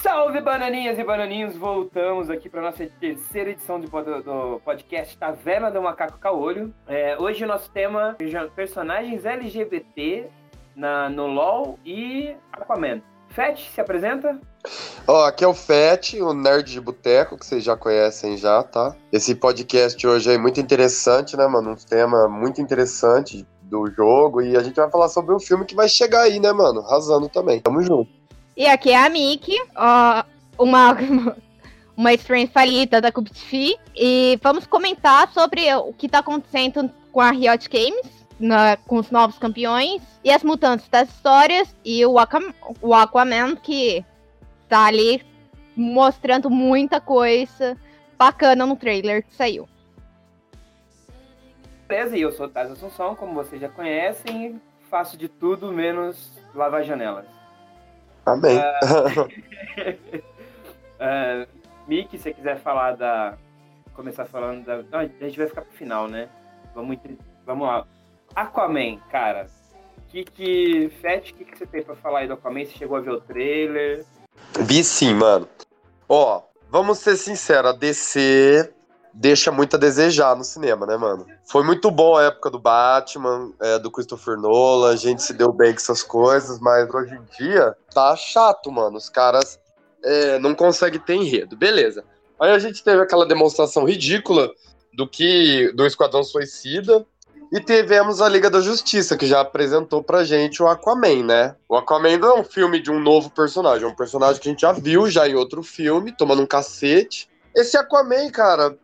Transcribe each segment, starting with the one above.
Salve bananinhas e bananinhos, voltamos aqui para nossa terceira edição do, podcast Taverna do Macaco Caolho. É, hoje o nosso tema é personagens LGBT na, no LoL e Aquaman. Fett, se apresenta? Ó, aqui é o Fett, o nerd de boteco, que vocês já conhecem já, tá? Esse podcast hoje é muito interessante, né, mano? Um tema muito interessante do jogo e a gente vai falar sobre um filme que vai chegar aí, né, mano? Arrasando também. Tamo junto. E aqui é a Miki, ó, uma, uma stream falida da Cuptfi, e vamos comentar sobre o que tá acontecendo com a Riot Games, na, com os novos campeões, e as mutantes das histórias, e o, Aquaman, o Aquaman, que tá ali mostrando muita coisa bacana no trailer que saiu. Beleza, e eu sou Taz Assunção, como vocês já conhecem, faço de tudo menos lavar janelas. Amém. Uh, uh, se você quiser falar da. Começar falando da. Não, a gente vai ficar pro final, né? Vamos, vamos lá. Aquaman, cara. Que que. Fett, o que, que você tem pra falar aí do Aquaman? Você chegou a ver o trailer? Vi sim, mano. Ó, vamos ser sinceros, a DC deixa muito a desejar no cinema, né, mano? Foi muito bom a época do Batman, é, do Christopher Nolan, a gente se deu bem com essas coisas, mas hoje em dia tá chato, mano. Os caras é, não conseguem ter enredo. Beleza. Aí a gente teve aquela demonstração ridícula do que do Esquadrão Suicida, e tivemos a Liga da Justiça, que já apresentou pra gente o Aquaman, né? O Aquaman não é um filme de um novo personagem, é um personagem que a gente já viu já em outro filme, tomando um cacete. Esse Aquaman, cara,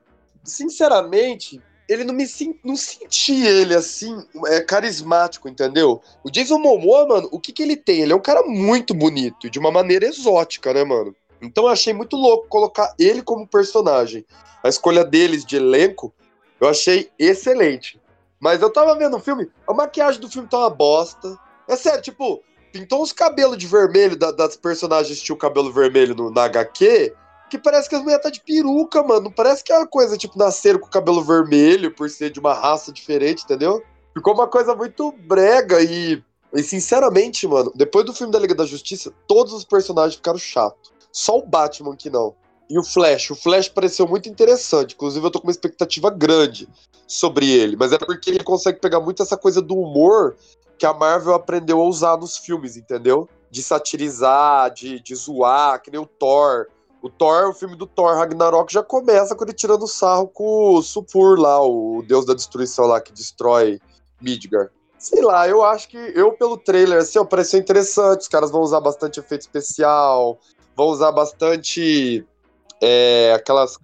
sinceramente, ele não me não senti ele assim, é carismático, entendeu? O Jason Momoa, mano, o que que ele tem? Ele é um cara muito bonito, de uma maneira exótica, né, mano? Então eu achei muito louco colocar ele como personagem. A escolha deles de elenco, eu achei excelente. Mas eu tava vendo o filme, a maquiagem do filme tá uma bosta. É sério, tipo, pintou uns cabelos de vermelho da, das personagens que tinham cabelo vermelho no, na HQ, que parece que as mulheres tá de peruca, mano. Parece que é uma coisa, tipo, nasceram com cabelo vermelho por ser de uma raça diferente, entendeu? Ficou uma coisa muito brega e, e sinceramente, mano, depois do filme da Liga da Justiça, todos os personagens ficaram chatos. Só o Batman que não. E o Flash, o Flash pareceu muito interessante. Inclusive, eu tô com uma expectativa grande sobre ele. Mas é porque ele consegue pegar muito essa coisa do humor que a Marvel aprendeu a usar nos filmes, entendeu? De satirizar, de, de zoar, que nem o Thor. O Thor, o filme do Thor Ragnarok já começa com ele tirando sarro com o Supur lá, o deus da destruição lá que destrói Midgar. Sei lá, eu acho que eu pelo trailer assim, ó, pareceu interessante. Os caras vão usar bastante efeito especial, vão usar bastante é, aquelas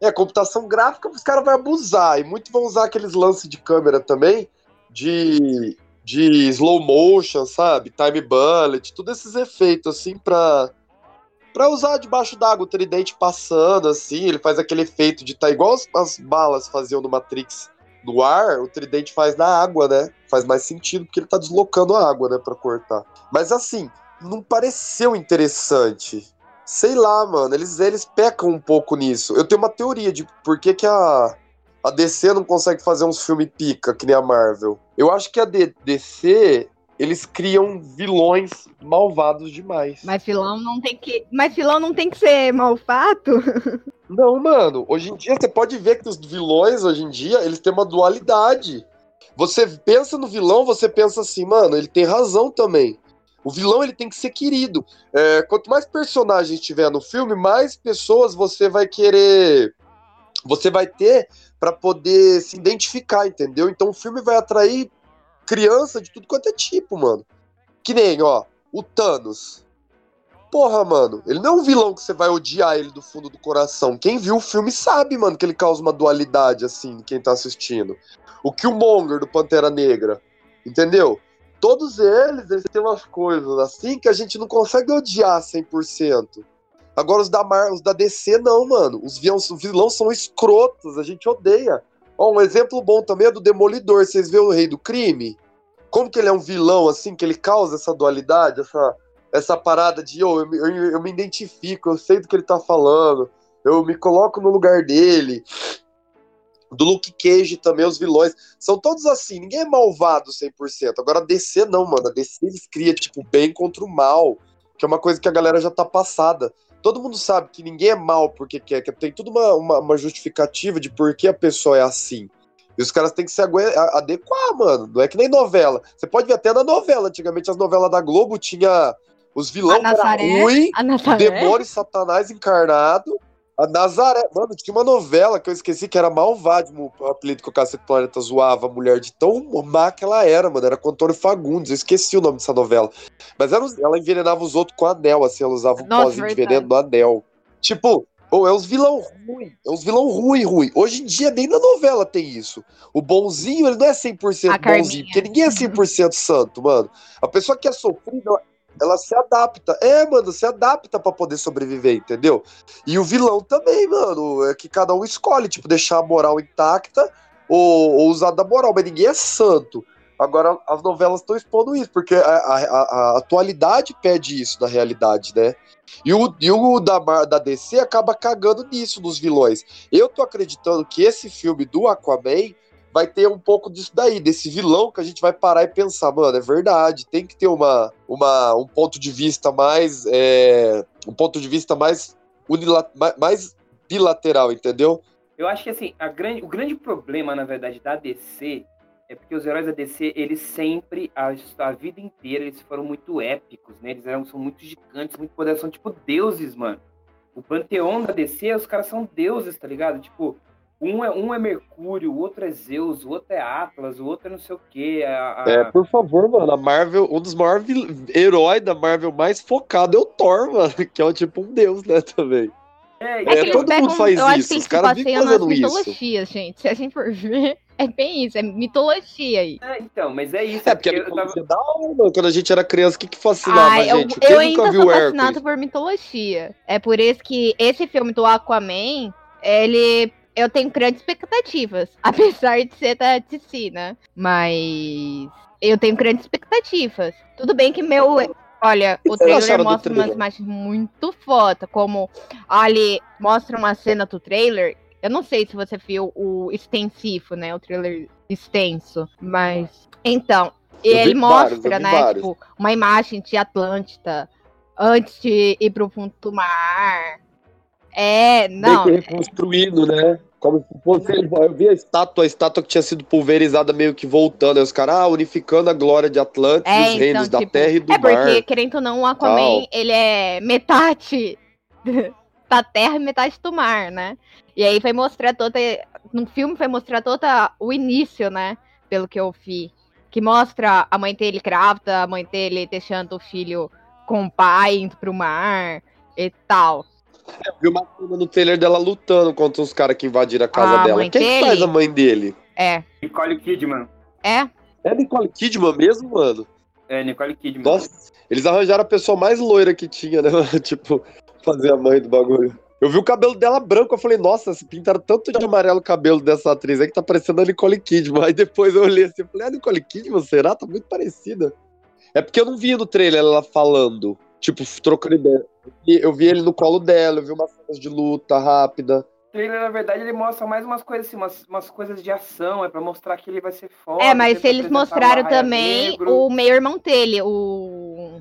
é, computação gráfica, os caras vão abusar. E muito vão usar aqueles lances de câmera também, de, de slow motion, sabe? Time bullet, todos esses efeitos, assim, pra, pra usar debaixo d'água, o tridente passando, assim, ele faz aquele efeito de tá igual as, as balas faziam no Matrix no ar, o tridente faz na água, né? Faz mais sentido porque ele tá deslocando a água, né, pra cortar. Mas assim, não pareceu interessante. Sei lá, mano, eles, eles pecam um pouco nisso. Eu tenho uma teoria de por que, que a, a DC não consegue fazer uns filmes pica, que nem a Marvel. Eu acho que a DC eles criam vilões malvados demais. Mas vilão não tem que, mas vilão não tem que ser malvado? Não, mano. Hoje em dia você pode ver que os vilões hoje em dia, eles têm uma dualidade. Você pensa no vilão, você pensa assim, mano, ele tem razão também. O vilão ele tem que ser querido. É, quanto mais personagens tiver no filme, mais pessoas você vai querer, você vai ter para poder se identificar, entendeu? Então o filme vai atrair criança de tudo quanto é tipo, mano. Que nem, ó, o Thanos. Porra, mano, ele não é um vilão que você vai odiar ele do fundo do coração. Quem viu o filme sabe, mano, que ele causa uma dualidade, assim, quem tá assistindo. O Killmonger do Pantera Negra, entendeu? Todos eles, eles têm umas coisas assim que a gente não consegue odiar 100%. Agora os da Mar, os da DC não, mano. Os vilões, os vilões são escrotos, a gente odeia. Ó, um exemplo bom também é do Demolidor. Vocês vêem o Rei do Crime? Como que ele é um vilão, assim, que ele causa essa dualidade, essa, essa parada de oh, eu, eu, eu me identifico, eu sei do que ele tá falando, eu me coloco no lugar dele. do Luke Cage também, os vilões. São todos assim, ninguém é malvado 100%. Agora a DC não, mano. A DC eles criam, tipo, bem contra o mal, que é uma coisa que a galera já tá passada. Todo mundo sabe que ninguém é mal porque quer, que tem tudo uma, uma, uma justificativa de por que a pessoa é assim. E os caras têm que se adequar, mano. Não é que nem novela. Você pode ver até na novela. Antigamente as novelas da Globo tinha os vilões ruins, o demônio satanás encarnado. A Nazaré, mano, tinha uma novela que eu esqueci que era Malvadimo, o apelido que o Cacete Planeta zoava a mulher de tão má que ela era, mano. Era com Antônio Fagundes, eu esqueci o nome dessa novela. Mas era, ela envenenava os outros com anel, assim, ela usava um Nossa, pozinho verdade. de veneno no anel. Tipo, ou é os vilão ruim, é os vilão ruim, ruim. Hoje em dia nem na novela tem isso. O bonzinho, ele não é 100% a bonzinho, Carminha. porque ninguém é 100% santo, mano. A pessoa que é sofrida, ela se adapta. É, mano, se adapta para poder sobreviver, entendeu? E o vilão também, mano, é que cada um escolhe, tipo, deixar a moral intacta ou, ou usar da moral, mas ninguém é santo. Agora, as novelas estão expondo isso, porque a, a, a, atualidade pede isso na realidade, né? E o, e o da, da DC acaba cagando nisso nos vilões. Eu tô acreditando que esse filme do Aquaman vai ter um pouco disso daí, desse vilão que a gente vai parar e pensar, mano, é verdade, tem que ter uma, uma, um ponto de vista mais. É, um ponto de vista mais, mais bilateral, entendeu? Eu acho que assim, grande, o grande problema, na verdade, da DC é porque os heróis da DC, eles sempre, a, a vida inteira, eles foram muito épicos, né? Eles eram, são muito gigantes, muito poderosos, são tipo deuses, mano. O panteão da DC, os caras são deuses, tá ligado? Tipo, um é, um é Mercúrio, o outro é Zeus, o outro é Atlas, o outro é não sei o quê. A, a... É, por favor, mano, a Marvel, um dos maiores heróis da Marvel mais focado é o Thor, mano, que é tipo um deus, né, também. É, é, é todo pegam, mundo faz isso, os caras vivem fazendo isso. mitologias, gente, se a gente for ver, é bem isso, é mitologia aí. É, então, mas é isso. É, porque, porque tava... da hora, mano, quando a gente era criança, o que que fascinava a gente? Eu, eu ainda sou fascinado por mitologia. É por isso que esse filme do Aquaman, ele eu tenho grandes expectativas, apesar de ser da DC, né? Mas eu tenho grandes expectativas. Tudo bem que meu. Olha, o trailer mostra trailer? umas imagens muito foda, como ali mostra uma cena do trailer. Eu não sei se você viu o extensivo, né? O trailer extenso, mas então ele mostra, vários, né? Vários. Tipo, uma imagem de Atlântida antes de ir pro fundo do mar. É, não. Meio que reconstruindo, né? Como se fosse. Eu vi a estátua, a estátua que tinha sido pulverizada meio que voltando. Aí os caras, ah, unificando a glória de Atlantis, é, os então, reinos tipo, da terra e do é mar. É porque, querendo ou não, o Aquaman, Tal. ele é metade da terra e metade do mar, né? E aí vai mostrar toda. No filme vai mostrar todo o início, né? Pelo que eu vi. Que mostra a mãe dele grávida, a mãe dele deixando o filho com o pai indo pro mar e tal. Eu vi uma cena no trailer dela lutando contra os caras que invadiram a casa a dela. Quem dele? faz a mãe dele? É. Nicole Kidman. É? É Nicole Kidman mesmo, mano? É, Nicole Kidman. Nossa, eles arranjaram a pessoa mais loira que tinha, né? tipo, fazer a mãe do bagulho. Eu vi o cabelo dela branco, eu falei, nossa, se pintaram tanto de amarelo o cabelo dessa atriz aí que tá parecendo a Nicole Kidman. Aí depois eu olhei assim, eu falei, a ah, Nicole Kidman, será? Tá muito parecida. É porque eu não vi no trailer ela falando. Tipo, trocando ideia. Eu vi ele no colo dela, eu vi umas cenas de luta rápida. O trailer, na verdade, ele mostra mais umas coisas assim, umas, umas coisas de ação, é pra mostrar que ele vai ser forte. É, mas eles mostraram também negro. o meio-irmão dele, o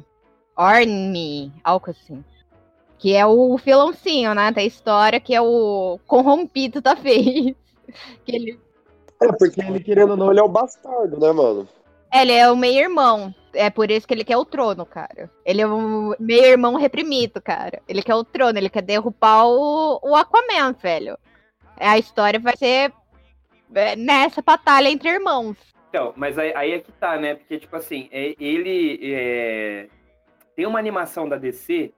Orme, algo assim. Que é o vilãozinho, né, da história, que é o corrompido da vez. que ele... É, porque ele, querendo ou não, ele é o bastardo, né, mano? Ele é o meio-irmão. É por isso que ele quer o trono, cara. Ele é um meio-irmão reprimido, cara. Ele quer o trono, ele quer derrubar o, o Aquaman, velho. A história vai ser é, nessa batalha entre irmãos. Então, mas aí, aí é que tá, né? Porque, tipo assim, é, ele é... tem uma animação da DC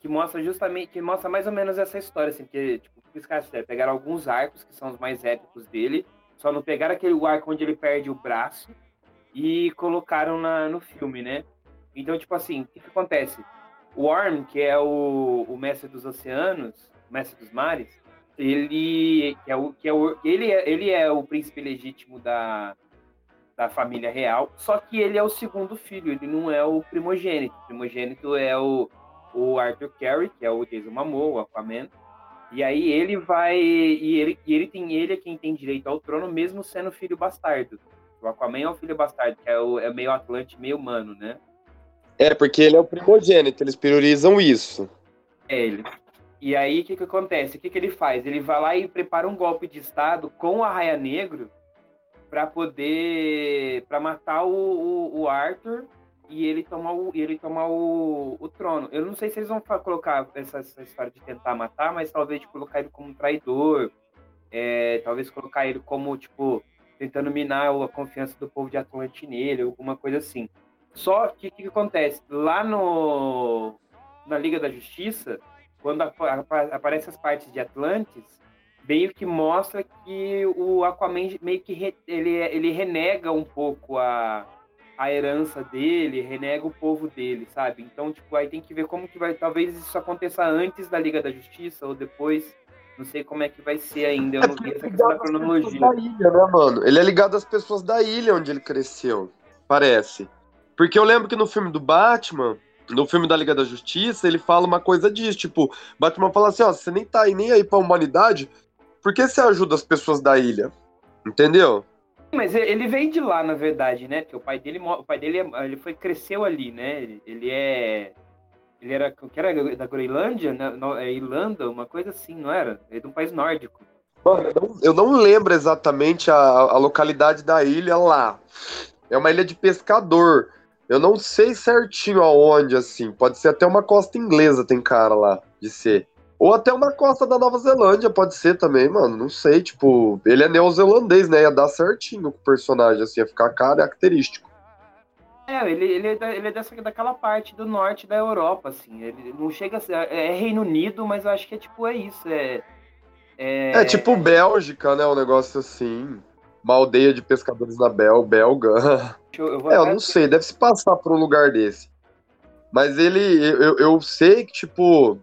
que mostra justamente, que mostra mais ou menos essa história, assim, que, tipo, os caras pegaram alguns arcos, que são os mais épicos dele, só não pegaram aquele arco onde ele perde o braço, e colocaram na, no filme, né? Então, tipo assim, o que, que acontece? O Worm, que é o, o mestre dos oceanos, mestre dos mares, ele é o, que é o, ele, é, ele é o príncipe legítimo da, da família real, só que ele é o segundo filho, ele não é o primogênito. O primogênito é o, o Arthur Carey, que é o Jason Momoa, o Aquaman, E aí ele vai. E ele, e ele tem ele é quem tem direito ao trono, mesmo sendo filho bastardo. O Aquaman é o filho bastardo, que é, o, é meio Atlante, meio humano, né? É, porque ele é o primogênito, eles priorizam isso. É ele. E aí, o que, que acontece? O que, que ele faz? Ele vai lá e prepara um golpe de Estado com o Arraia Negro para poder. para matar o, o, o, Arthur e ele tomar, o, ele tomar o, o trono. Eu não sei se eles vão colocar essa, essa história de tentar matar, mas talvez de colocar ele como traidor. É, talvez colocar ele como, tipo, tentando minar a confiança do povo de Atlante nele, alguma coisa assim. Só que o que, que, acontece? Lá no na Liga da Justiça, quando aparecem as partes de Atlantis, meio que mostra que o Aquaman meio que re, ele, ele renega um pouco a, a herança dele, renega o povo dele, sabe? Então, tipo, aí tem que ver como que vai. Talvez isso aconteça antes da Liga da Justiça ou depois. Não sei como é que vai ser ainda. Eu é não vi essa questão da cronologia. Da ilha, né, mano? Ele é ligado às pessoas da ilha onde ele cresceu. Parece. Porque eu lembro que no filme do Batman, no filme da Liga da Justiça, ele fala uma coisa disso, tipo, Batman fala assim, ó, você nem tá aí nem aí pra humanidade, por que você ajuda as pessoas da ilha? Entendeu? Mas ele veio de lá, na verdade, né? Porque o pai dele, o pai dele, ele foi cresceu ali, né? Ele é ele era que era da Groenlândia, né? é Irlanda, uma coisa assim, não era? É de um país nórdico. Mano, eu não, eu não lembro exatamente a, a localidade da ilha lá. É uma ilha de pescador. Eu não sei certinho aonde, assim. Pode ser até uma costa inglesa, tem cara lá de ser. Ou até uma costa da Nova Zelândia, pode ser também, mano. Não sei, tipo, ele é neozelandês, né? Ia dar certinho com o personagem, assim, ia ficar característico. É, ele, ele, é, da, ele é dessa, daquela parte do norte da Europa, assim. Ele não chega a ser. É, é Reino Unido, mas eu acho que é tipo, é isso. É, é, é tipo Bélgica, né? Um negócio assim. Uma aldeia de pescadores na Bel, belga. Eu, eu é, eu não sei, deve se passar por um lugar desse. Mas ele, eu, eu sei que, tipo,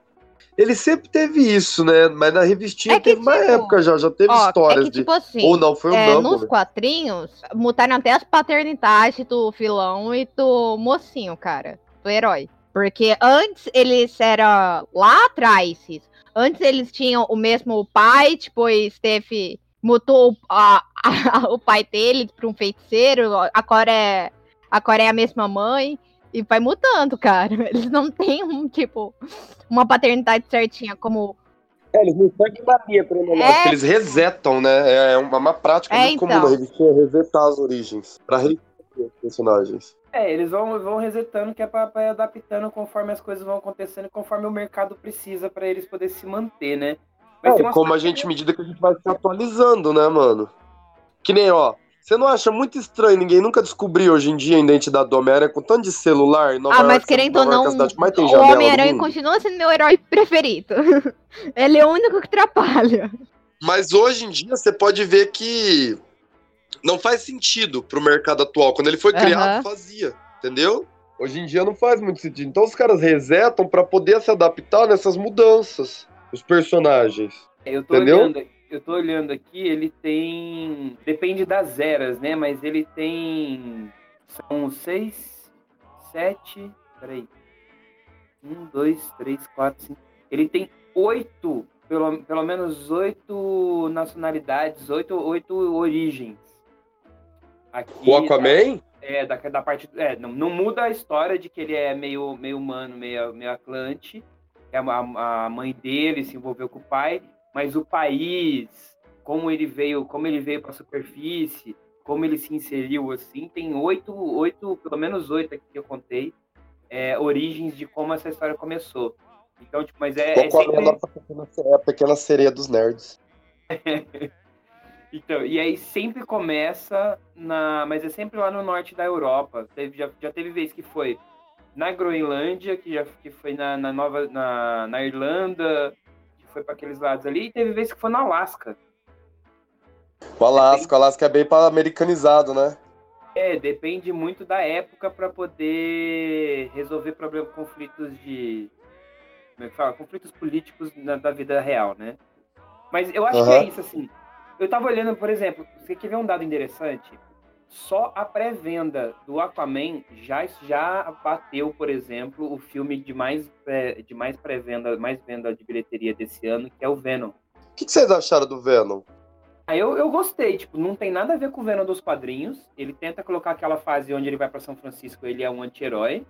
ele sempre teve isso, né? Mas na revistinha é que, teve tipo, uma época já, já teve ó, histórias é que, tipo de. Assim, Ou não, foi um é, Nos quadrinhos, mutaram até as paternidades do filão e do mocinho, cara. Do herói. Porque antes eles eram lá atrás. Antes eles tinham o mesmo pai, depois teve. Mutou a, a, o pai dele para um feiticeiro, agora é, agora é a mesma mãe. E vai mudando, cara. Eles não têm um, tipo, uma paternidade certinha, como. É, eles não seguem Maria cronológica, é... eles resetam, né? É uma, uma prática é, muito então. comum na revista resetar as origens. Pra resetar os personagens. É, eles vão, vão resetando, que é pra, pra ir adaptando conforme as coisas vão acontecendo, conforme o mercado precisa para eles poderem se manter, né? é, como a gente, medida que a gente vai se atualizando, né, mano? Que nem, ó, você não acha muito estranho ninguém nunca descobriu hoje em dia a identidade do Homem-Aranha com tanto de celular? Nova ah, mas querendo ou não, o Homem-Aranha continua sendo meu herói preferido. Ele é o único que atrapalha. Mas hoje em dia você pode ver que não faz sentido pro mercado atual. Quando ele foi criado, uhum. fazia, entendeu? Hoje em dia não faz muito sentido. Então os caras resetam para poder se adaptar nessas mudanças, os personagens. Eu tô entendeu? olhando eu tô olhando aqui, ele tem. Depende das eras, né? Mas ele tem. São seis, sete. Peraí. Um, dois, três, quatro, cinco. Ele tem oito, pelo, pelo menos oito nacionalidades, oito, oito origens. Aqui, o Aquaman? Da, é, da, da parte. É, não, não muda a história de que ele é meio, meio humano, meio, meio Atlante. É a, a mãe dele se envolveu com o pai mas o país, como ele veio, como ele veio para a superfície, como ele se inseriu assim, tem oito, oito, pelo menos oito aqui que eu contei, é, origens de como essa história começou. Então, tipo, mas é. é, sempre... a, pequena, é a pequena sereia dos nerds. então, e aí sempre começa na. Mas é sempre lá no norte da Europa. Teve, já, já teve vez que foi na Groenlândia, que já que foi na, na Nova. Na, na Irlanda, foi para aqueles lados ali, e teve vezes que foi no Alasca. O Alasca, o Alasca é bem para americanizado, né? É, depende muito da época para poder resolver problemas, conflitos de. Como é que fala? Conflitos políticos na, da vida real, né? Mas eu acho uhum. que é isso, assim. Eu tava olhando, por exemplo, você quer ver um dado interessante? Só a pré-venda do Aquaman já, já bateu, por exemplo, o filme de mais, é, de mais pré-venda, mais venda de bilheteria desse ano, que é o Venom. O que, que vocês acharam do Venom? Ah, eu, eu gostei, tipo, não tem nada a ver com o Venom dos quadrinhos. Ele tenta colocar aquela fase onde ele vai para São Francisco, ele é um anti-herói.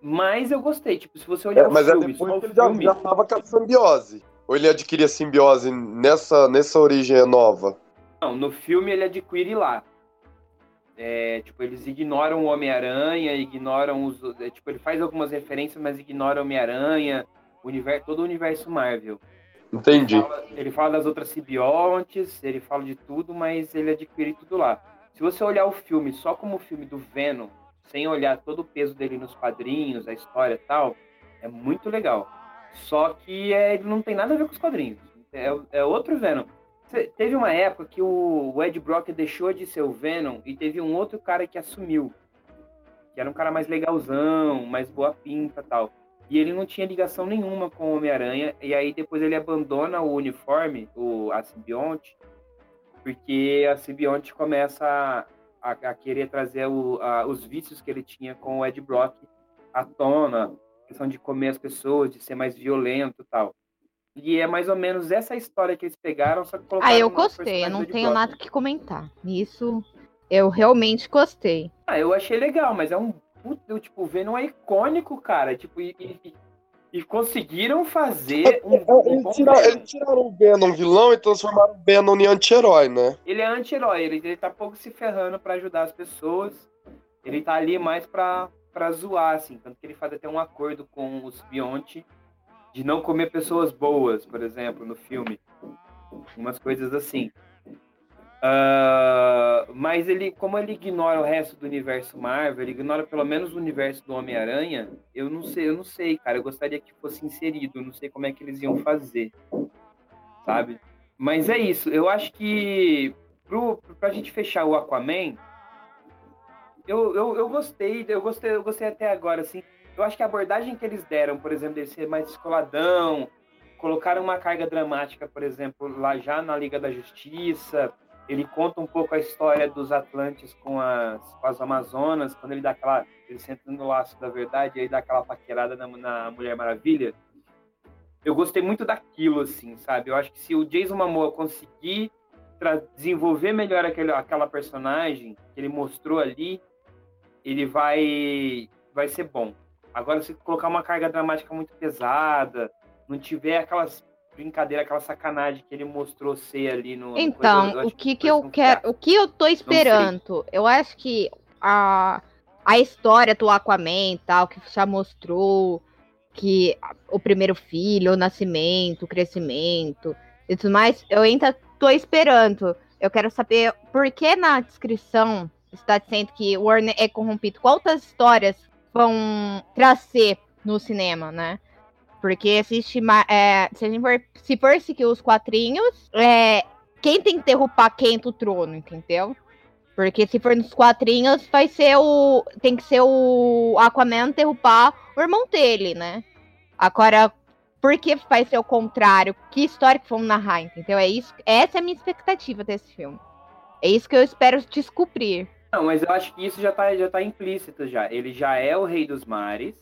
Mas eu gostei, tipo, se você olhar é, o mas filme, é depois que ele já, filme... já tava com a simbiose. Ou ele adquiria simbiose nessa, nessa origem nova? Não, no filme ele adquire lá. É, tipo, eles ignoram o Homem-Aranha, ignoram os. É, tipo, ele faz algumas referências, mas ignora o Homem-Aranha, todo o universo Marvel. Entendi. Ele fala, ele fala, das outras simbiontes, ele fala de tudo, mas ele adquire tudo lá. Se você olhar o filme só como o filme do Venom, sem olhar todo o peso dele nos quadrinhos, a história e tal, é muito legal. Só que é, ele não tem nada a ver com os quadrinhos. É, é outro Venom. Teve uma época que o Ed Brock deixou de ser o Venom e teve um outro cara que assumiu. Que era um cara mais legalzão, mais boa pinta tal. E ele não tinha ligação nenhuma com o Homem-Aranha. E aí depois ele abandona o uniforme, o, a simbionte, porque a simbionte começa a, a, a querer trazer o, a, os vícios que ele tinha com o Ed Brock à tona. Questão de comer as pessoas, de ser mais violento tal. E é mais ou menos essa história que eles pegaram, só que colocaram. Ah, eu gostei, eu não tenho nada que comentar. Nisso, eu realmente gostei. Ah, eu achei legal, mas é um. Tipo, o Venom é icônico, cara. Tipo, e, e, e conseguiram fazer um. um eles, tiraram, eles tiraram o Venom vilão e transformaram o Venom em anti-herói, né? Ele é anti-herói, ele, ele tá pouco se ferrando para ajudar as pessoas. Ele tá ali mais pra, pra zoar, assim. Tanto que ele faz até um acordo com os Bionte de não comer pessoas boas, por exemplo, no filme. Umas coisas assim. Uh, mas ele, como ele ignora o resto do universo Marvel, ele ignora pelo menos o universo do Homem-Aranha, eu não sei, eu não sei, cara. Eu gostaria que fosse inserido, não sei como é que eles iam fazer. Sabe? Mas é isso, eu acho que pro, pra gente fechar o Aquaman, eu, eu, eu gostei, eu gostei, eu gostei até agora, assim. Eu acho que a abordagem que eles deram, por exemplo, de ser mais descoladão, colocaram uma carga dramática, por exemplo, lá já na Liga da Justiça. Ele conta um pouco a história dos Atlantes com as, com as Amazonas, quando ele dá aquela. Ele senta no laço da verdade e aí dá aquela paquerada na, na Mulher Maravilha. Eu gostei muito daquilo, assim, sabe? Eu acho que se o Jason Momoa conseguir desenvolver melhor aquele, aquela personagem que ele mostrou ali, ele vai, vai ser bom. Agora, se colocar uma carga dramática muito pesada, não tiver aquelas brincadeiras, aquela sacanagem que ele mostrou ser ali no. Então, no o que que eu quero, o que eu tô esperando? Eu acho que a, a história do Aquaman e tal, que já mostrou que o primeiro filho, o nascimento, o crescimento e tudo mais, eu ainda tô esperando. Eu quero saber por que na descrição está dizendo que o Warner é corrompido. Quantas histórias vão trazer no cinema, né? Porque existe. É, se, for, se for seguir os quadrinhos, é, quem tem que derrubar quem do trono, entendeu? Porque se for nos quadrinhos, vai ser o. Tem que ser o Aquaman derrubar o irmão dele, né? Agora, por que vai ser o contrário? Que história que vão narrar, entendeu? É isso, essa é a minha expectativa desse filme. É isso que eu espero descobrir. Não, mas eu acho que isso já tá, já tá implícito já. Ele já é o rei dos mares,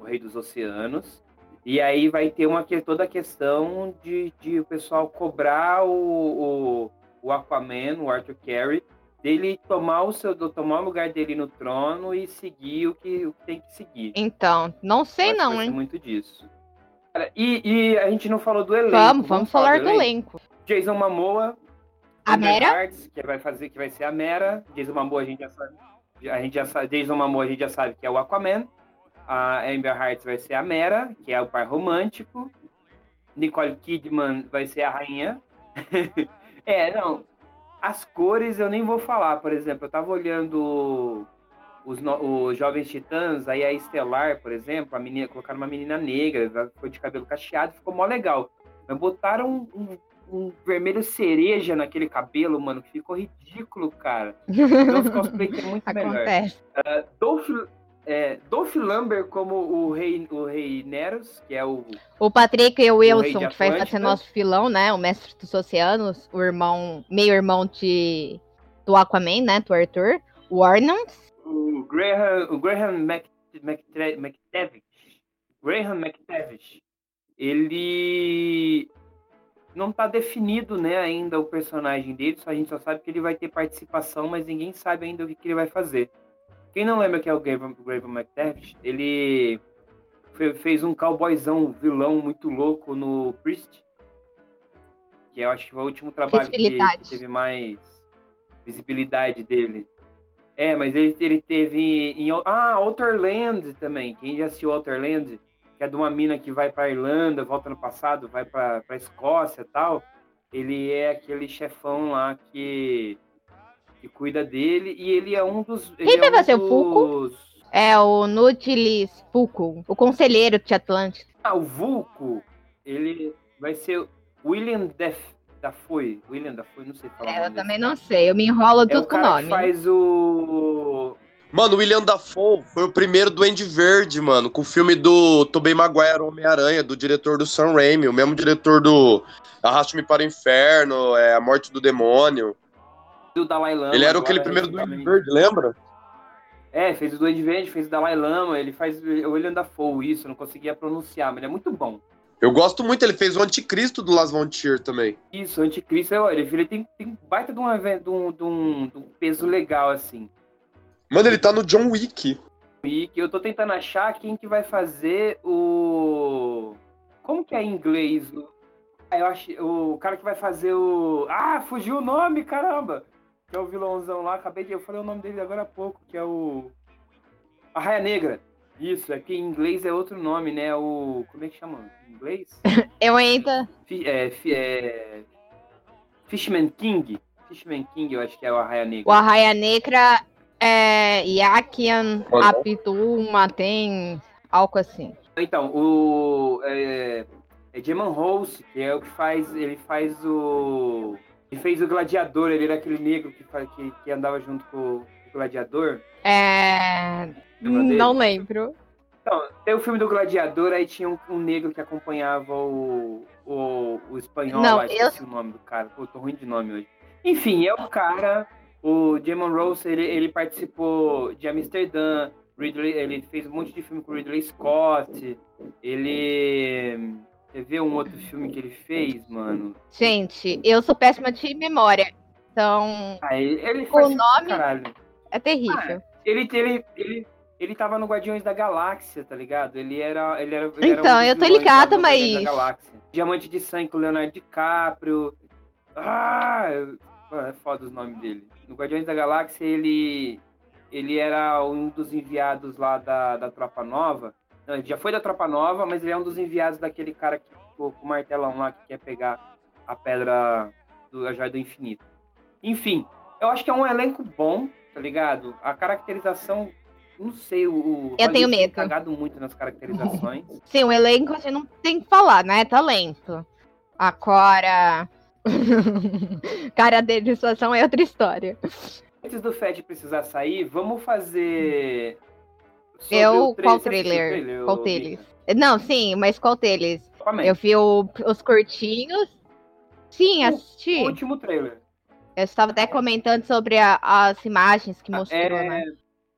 o rei dos oceanos. E aí vai ter uma, toda a questão de, de o pessoal cobrar o, o, o Aquaman, o Arthur Carey, dele tomar o seu tomar o lugar dele no trono e seguir o que, o que tem que seguir. Então, não sei não, hein? muito disso. E, e, a gente não falou do elenco. Vamos, vamos, vamos falar, falar do, elenco. elenco. Jason Momoa, a Mera? Hearts, que vai fazer, que vai ser a Mera. Jason Momoa a gente já sabe. A gente já sabe, Jason Momoa a gente já sabe que é o Aquaman. A Amber Hearts vai ser a Mera, que é o par romântico. Nicole Kidman vai ser a rainha. é, não. As cores eu nem vou falar, por exemplo, eu tava olhando os, os Jovens Titãs, aí a Estelar, por exemplo, a menina, colocaram uma menina negra, foi de cabelo cacheado, ficou mó legal. Mas botaram um, um vermelho cereja naquele cabelo, mano, que ficou ridículo, cara. Então os cosplay é muito Acontece. melhor. Uh, Dolph, é, Dolph Lambert como o rei, o rei Neros, que é o... O Patrick e o Wilson, que vai fazer nosso filão, né? O mestre dos oceanos, o irmão, meio irmão de do Aquaman, né? Do Arthur. O Graham, o Graham Mc, McTre- McTavish. Graham McTavish. Ele não tá definido, né, ainda o personagem dele, só a gente só sabe que ele vai ter participação, mas ninguém sabe ainda o que, que ele vai fazer. Quem não lembra que é o Graham, Graham McTavish, ele fe- fez um cowboyzão vilão muito louco no Priest, que eu acho que foi o último trabalho que, teve mais visibilidade dele. É, mas ele, ele teve em ah, Outer Land também. Quem já assistiu Outer Land, que é de uma mina que vai para Irlanda, volta no passado, vai para Escócia, e tal. Ele é aquele chefão lá que que cuida dele e ele é um dos ele Quem é vai um fazer o Fulco? dos- É o Nutilis Fulco, o conselheiro de Atlântida. Ah, o Vulco, ele vai ser William Def, Dafoe. William Dafoe, não sei falar. o É, eu também não sei, eu me enrolo É tudo o com cara nome. que faz o Mano, o William Dafoe foi o primeiro Duende Verde, mano, com o filme do Tobey Maguire, Homem-Aranha, do diretor do Sam Raimi, o mesmo diretor do Arraste-me para o Inferno, é, A Morte do Demônio. do Dalai Lama. Ele era aquele primeiro Duende recentemente. Verde, lembra? É, fez o Duende Verde, fez o Dalai Lama, ele faz o William Dafoe, isso, eu não conseguia pronunciar, mas ele é muito bom. Eu gosto muito, ele fez o Anticristo do Las Von Trier também. Isso, o Anticristo, é, olha, ele tem, tem baita de um, evento- de, um, de, um, de um peso legal, assim. Mano, ele tá no John Wick. Que eu tô tentando achar quem que vai fazer o... Como que é em inglês? O- Ah, eu acho, o cara que vai fazer o... Ah, fugiu o nome, caramba! Que é o vilãozão lá, acabei de... Eu falei o nome dele agora há pouco, que é o... A Raia Negra. Isso, é que em inglês é outro nome, né? O... Como é que chama? Em inglês? Eu ainda. Fi- é, fi- é... Fishman King. Fishman King, eu acho que é o Arraia Negra. O Arraia Negra é Yakian. Apituma, tem algo assim. Então, o é, é Jaman Rose, que é o que faz, ele faz o ele fez o Gladiador, ele era aquele negro que que, que andava junto com o Gladiador. É. Lembra dele? Não lembro. Então, tem o filme do Gladiador, aí tinha um, um negro que acompanhava o, o, o espanhol, Não, lá, esqueci o nome do cara. Pô, tô ruim de nome hoje. Enfim, é o cara, o Jamon Rose, ele, ele participou de Amsterdã, Ridley, ele fez um monte de filme com o Ridley Scott, ele... Quer ver um outro filme que ele fez, mano? Gente, eu sou péssima de memória. Então, Ah, ele, ele pra nome- caralho. é terrível. Ele, ele, ele, ele tava no Guardiões da Galáxia, tá ligado? Ele era. Ele era ele era Então, um dos eu tô vilões lá ligada, do Guardiões mas- Da Galáxia. Diamante de Sangue com o Leonardo DiCaprio. Ah! É foda os nomes dele. No Guardiões da Galáxia, ele. Ele era um dos enviados lá da, da Tropa Nova. Não, ele já foi da Tropa Nova, mas ele é um dos enviados daquele cara que ficou com o martelão lá que quer pegar a pedra do a Joia do Infinito. Enfim, eu acho que é um elenco bom, tá ligado? A caracterização, não sei, o. Eu tenho medo. cagado muito nas caracterizações. Sim, o elenco a gente não tem que falar, né? Talento. Agora. Cara dele de situação é outra história. Antes do Fed precisar sair, vamos fazer. sobre Eu. Qual trailer? Qual deles? Não, sim, mas qual deles? Eu vi o- os curtinhos. Sim, O- assisti. O último trailer. Eu estava até comentando sobre a- as imagens que mostrou, É, né?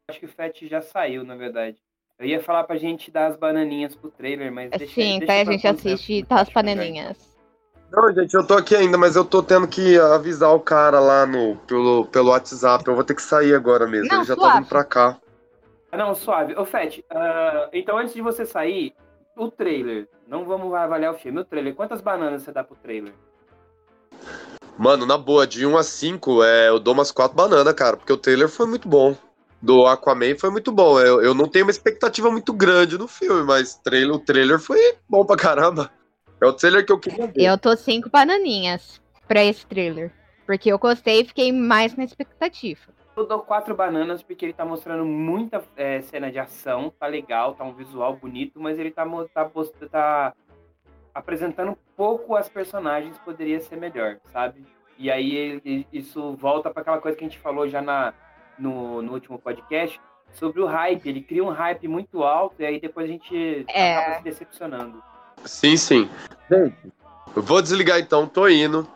Acho que o Fett já saiu, na verdade. Eu ia falar pra gente dar as bananinhas pro trailer, mas deixa Sim, deixa tá, a gente assiste o tá as bananinhas. Não, gente, eu tô aqui ainda, mas eu tô tendo que avisar o cara lá no, pelo, pelo WhatsApp. Eu vou ter que sair agora mesmo. Não, Ele já tá suave. vindo pra cá. Ah, Não, suave. Ô, Fett, ah, então antes de você sair, o trailer. Não vamos avaliar o filme. O trailer, quantas bananas você dá pro trailer? Mano, na boa, de 1 a 5, é, eu dou umas 4 bananas, cara, porque o trailer foi muito bom. Do Aquaman foi muito bom. Eu, eu não tenho uma expectativa muito grande no filme, mas trailer, o trailer foi bom pra caramba. É o trailer que eu queria ver. Eu tô cinco bananinhas pra esse thriller. Porque eu gostei e fiquei mais na expectativa. Eu dou quatro bananas porque ele tá mostrando muita é, cena de ação, tá legal, tá um visual bonito, mas ele tá, tá, tá apresentando pouco as personagens, poderia ser melhor, sabe? E aí isso volta para aquela coisa que a gente falou já na, no, no último podcast sobre o hype. Ele cria um hype muito alto e aí depois a gente É. acaba se decepcionando. Sim, sim. Gente, eu vou desligar então, tô indo.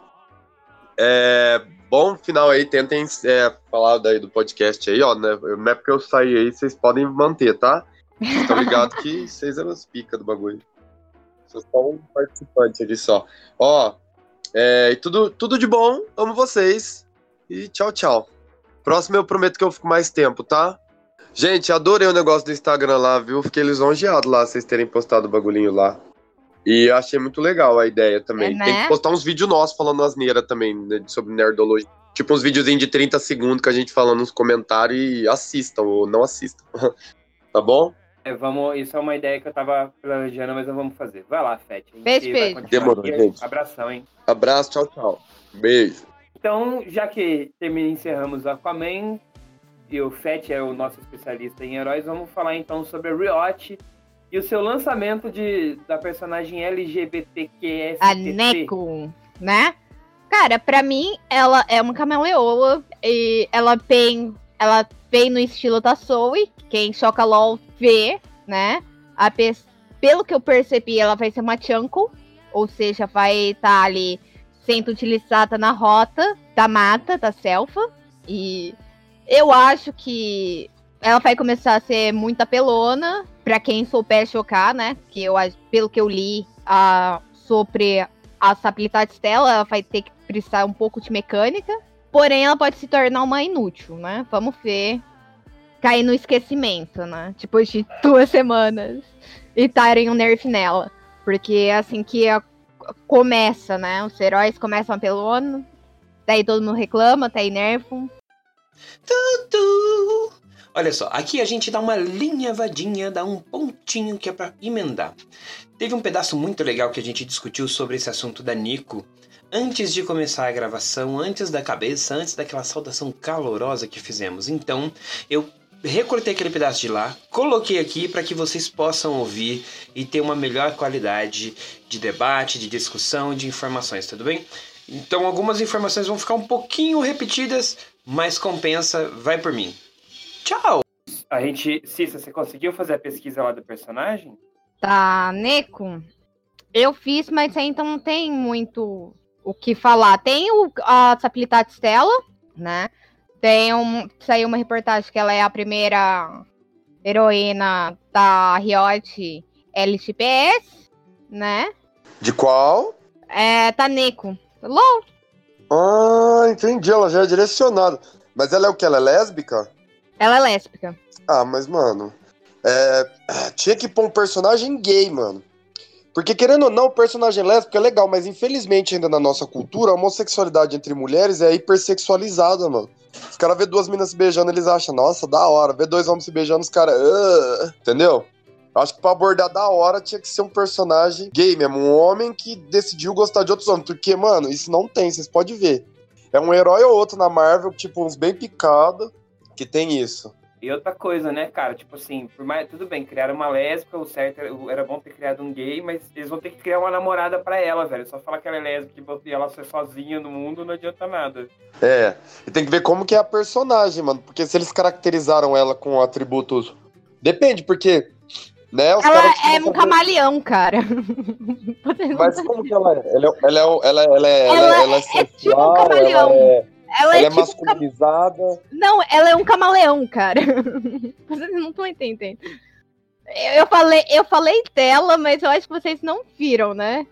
É, bom final aí, tentem é, falar daí do podcast aí, ó, né? Não é porque eu saí aí, vocês podem manter, tá? Tô ligado que vocês eram os pica do bagulho. Vocês são um participante ali só. Ó, é, tudo, tudo de bom, amo vocês. E tchau, tchau. Próximo eu prometo que eu fico mais tempo, tá? Gente, adorei o negócio do Instagram lá, viu? Fiquei lisonjeado lá, vocês terem postado o bagulhinho lá. E achei muito legal a ideia também. É, né? Tem que postar uns vídeos nossos falando asneira também, né, sobre nerdologia. Tipo uns videozinhos de 30 segundos que a gente falando nos comentários e assistam ou não assistam. tá bom? É, vamos, isso é uma ideia que eu tava planejando, mas não vamos fazer. Vai lá, Fete. Beijo, beijo. Demorou, gente. Abração, hein? Abraço, tchau, tchau. Beijo. Então, já que encerramos o Aquaman e o Fett é o nosso especialista em heróis, vamos falar então sobre a Riot e o seu lançamento de, da personagem LGBTQS. A Neko, né? Cara, pra mim, ela é uma camaleoa e ela vem, ela vem no estilo da Zoe. Quem choca LOL vê, né? A pe- pelo que eu percebi, ela vai ser uma Chunko, ou seja, vai estar ali sendo utilizada na rota da mata, da selva. E eu acho que ela vai começar a ser muito apelona, pra quem souber chocar, né? Que eu, pelo que eu li a, sobre as habilidades dela, ela vai ter que precisar um pouco de mecânica. Porém, ela pode se tornar uma inútil, né? Vamos ver. Cair no esquecimento, né? Depois de duas semanas e darem um nerf nela. Porque é assim que a- começa, né? Os heróis começam apelando. Daí todo mundo reclama, daí nerfam. Tu. Olha só, aqui a gente dá uma linhavadinha, dá um pontinho que é pra emendar. Teve um pedaço muito legal que a gente discutiu sobre esse assunto da Nico antes de começar a gravação, antes da cabeça, antes daquela saudação calorosa que fizemos. Então, eu recortei aquele pedaço de lá, coloquei aqui para que vocês possam ouvir e ter uma melhor qualidade de debate, de discussão, de informações, tudo bem? Então, algumas informações vão ficar um pouquinho repetidas, mas compensa, vai por mim. Tchau! A gente. Cissa, você conseguiu fazer a pesquisa lá do personagem? Tá, Neko. Eu fiz, mas ainda não tem muito o que falar. Tem o, as habilidades dela, né? Tem um, saiu uma reportagem que ela é a primeira heroína da Riot LGPS, né? De qual? É, tá Neko. LOL. Ah, entendi. Ela já é direcionada. Mas ela é o que? Ela é lésbica? Ela é lésbica. Ah, mas, mano. É, tinha que pôr um personagem gay, mano. Porque, querendo ou não, o personagem lésbico é legal, mas infelizmente ainda na nossa cultura, a homossexualidade entre mulheres é hipersexualizada, mano. Os caras vê duas meninas se beijando, eles acham, nossa, da hora. Vê dois homens se beijando, os caras. "Ah", entendeu? Acho que pra abordar da hora tinha que ser um personagem gay mesmo, um homem que decidiu gostar de outros homens. Porque, mano, isso não tem, vocês podem ver. É um herói ou outro na Marvel, tipo, uns bem picados, que tem isso. E outra coisa, né, cara? Tipo assim, por mais. Tudo bem, criaram uma lésbica, o certo era- era bom ter criado um gay, mas eles vão ter que criar uma namorada pra ela, velho. Só falar que ela é lésbica e ela ser sozinha no mundo não adianta nada. É, e tem que ver como que é a personagem, mano. Porque se eles caracterizaram ela com atributos. Depende, porque. Né, os Ela caras, é um camaleão, cara. Mas como que ela é? Ela é, ela é, ela é, ela é, Ela ela é, ela é é tipo um camaleão. Ela é, Ela é, é tipo um cam- masculinizada. Não, ela é um camaleão, cara. Vocês não estão entendendo. Eu eu falei, eu falei dela, mas eu acho que vocês não viram, né?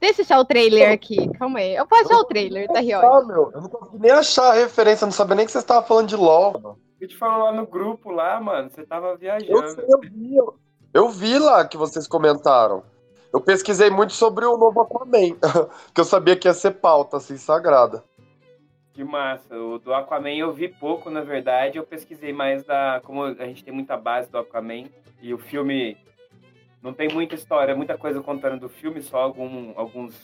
Deixa eu achar o trailer aqui. Calma aí. Eu vou achar o trailer da Riot. Meu, eu não consegui nem achar a referência, eu não sabia nem que vocês estavam falando de LOL. Eu te falou lá no grupo lá, mano, você tava Eu, viajando. sei, eu vi, eu, eu vi lá que vocês comentaram. Eu pesquisei muito sobre o novo Aquaman, que eu sabia que ia ser pauta, assim, sagrada. Que massa. O do Aquaman eu vi pouco, na verdade. Eu pesquisei mais da. Como a gente tem muita base do Aquaman e o filme não tem muita história, muita coisa contando do filme, só algum, alguns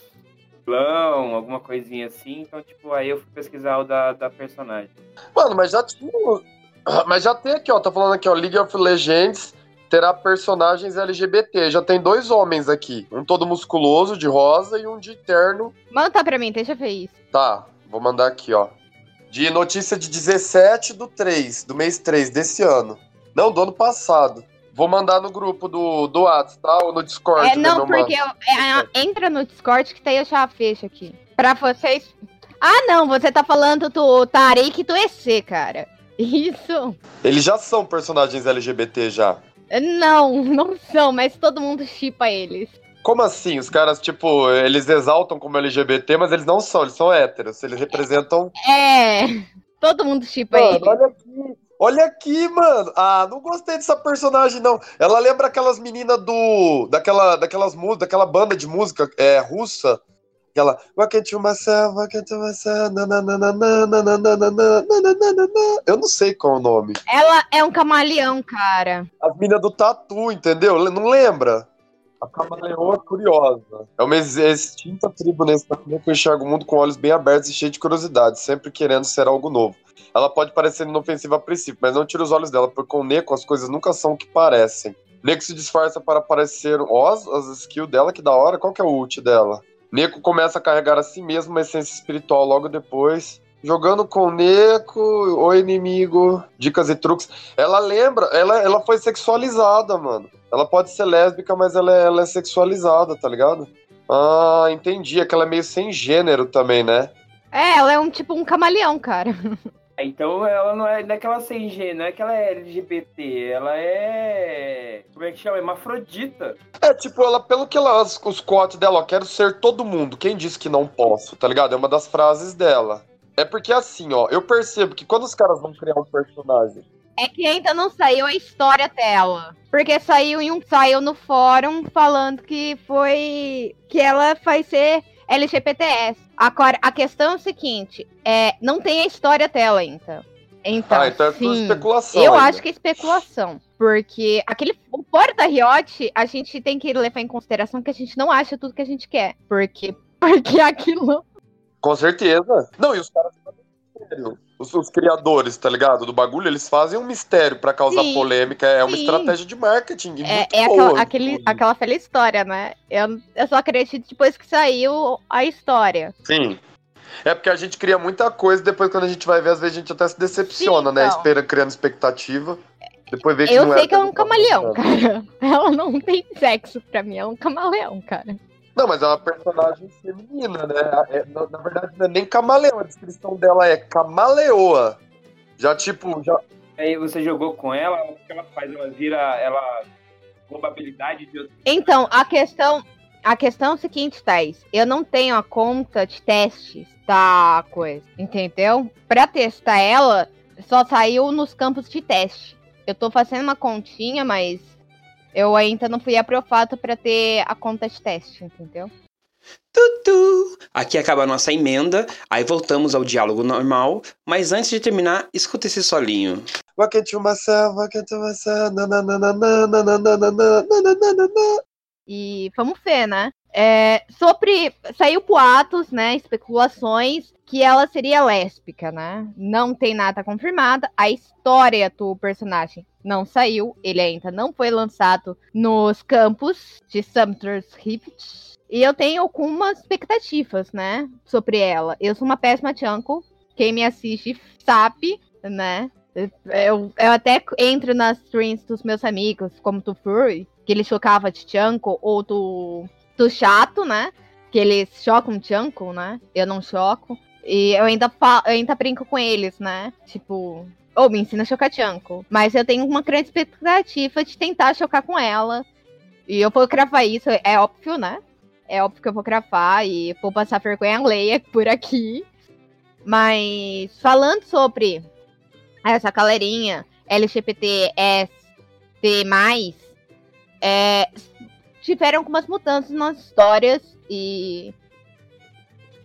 plão, alguma coisinha assim. Então, tipo, aí eu fui pesquisar o da, da personagem. Mano, mas já tinha. Mas já tem aqui, ó. Tá falando aqui, ó. League of Legends terá personagens LGBT. Já tem dois homens aqui. Um todo musculoso, de rosa, e um de terno. Manda pra mim, deixa eu ver isso. Tá, vou mandar aqui, ó. De notícia de 17 do 3, do mês 3 desse ano. Não, do ano passado. Vou mandar no grupo do, do WhatsApp, tá? Ou no Discord, É, né, não, porque eu- é, entra no Discord que daí eu já fecho aqui. Pra vocês. Ah, não, você tá falando do Tarik e do EC, cara. Isso. Eles já são personagens LGBT já. Não, não são, mas todo mundo chipa eles. Como assim? Os caras, tipo, eles exaltam como LGBT, mas eles não são, eles são héteros. Eles representam. É. Todo mundo chipa Mano, eles. olha aqui. Olha aqui, mano. Ah, não gostei dessa personagem, não. Ela lembra aquelas meninas do. Daquela, daquelas músicas, daquela banda de música é, russa. Aquela. Eu não sei qual é o nome. Ela é um camaleão, cara. As meninas do tatu, entendeu? Não lembra? A camaleoa curiosa. É uma ex- extinta tribo nesse planeta que enxerga o mundo com olhos bem abertos e cheio de curiosidade, sempre querendo ser algo novo. Ela pode parecer inofensiva a princípio, mas não tira os olhos dela, porque com o Neko as coisas nunca são o que parecem. Neko se disfarça para parecer. As, as skills dela, que da hora. Qual que é o ult dela? Neko começa a carregar a si mesmo uma essência espiritual logo depois. Jogando com o Neko, o inimigo, dicas e truques. Ela lembra, ela, ela foi sexualizada, mano. Ela pode ser lésbica, mas ela é, ela é sexualizada, tá ligado? Ah, entendi. É que ela é meio sem gênero também, né? É, ela é um tipo um camaleão, cara. Então ela não é daquela sem gênero, não é que ela é LGBT, ela é. Como é que chama? Hermafrodita. É, tipo, ela, pelo que ela, os, os quotes dela, ó, quero ser todo mundo. Quem disse que não posso, tá ligado? É uma das frases dela. É porque assim, ó, eu percebo que quando os caras vão criar um personagem. É que ainda não saiu a história dela. Porque saiu em um saiu no fórum falando que foi que ela vai ser LGBTS. Agora, a questão é o seguinte, é, não tem a história dela ainda. Então, ah, então é tudo sim, especulação. eu ainda. acho que é especulação. Porque aquele o fora da Riot, a gente tem que levar em consideração que a gente não acha tudo que a gente quer. Porque, porque aquilo. Com certeza. Não, e os caras fazem mistério. Os, os criadores, tá ligado? Do bagulho, eles fazem um mistério pra causar Sim, polêmica. É uma sim. estratégia de marketing. É, é boa, aquela, aquele, aquela velha história, né? Eu, eu só acredito depois que saiu a história. Sim. É porque a gente cria muita coisa, depois quando a gente vai ver, às vezes a gente até se decepciona, Sim, né? então. Espera, criando expectativa. Depois vê que Eu não sei é que ela é um camaleão, cara. Ela não tem sexo pra mim, ela é um camaleão, cara. Não, mas é uma personagem feminina, né? É- na, na verdade, não é nem camaleão, a descrição dela é camaleoa. Já, tipo, já. Aí você jogou com ela, o que ela faz? Ela vira. Ela. rouba habilidade de outro. Então, a questão. A questão é o seguinte, Thais. Eu não tenho a conta de testes da coisa, entendeu? Pra testar ela, só saiu nos campos de teste. Eu tô fazendo uma continha, mas eu ainda não fui aprovado pra ter a conta de teste, entendeu? Tutu! Aqui acaba a nossa emenda, aí voltamos ao diálogo normal, mas antes de terminar, escuta esse solinho. E vamos ver, né? É, sobre. Saiu boatos, né? Especulações que ela seria lésbica, né? Não tem nada confirmado. A história do personagem não saiu. Ele ainda não foi lançado nos campos de Sumter's Rift. E eu tenho algumas expectativas, né? Sobre ela. Eu sou uma péssima Jungle. Quem me assiste sabe, né? Eu, eu até entro nas streams dos meus amigos, como do Fury, que ele chocava de Jungle, ou do, do Chato, né? Que eles chocam Jungle, né? Eu não choco. E eu ainda, fa- eu ainda brinco com eles, né? Tipo, ou me ensina a chocar Jungle. Mas eu tenho uma grande expectativa de tentar chocar com ela. E eu vou cravar isso, é óbvio, né? É óbvio que eu vou cravar e vou passar vergonha alheia por aqui. Mas falando sobre essa galerinha LGBTST+, é, tiveram algumas mudanças nas histórias e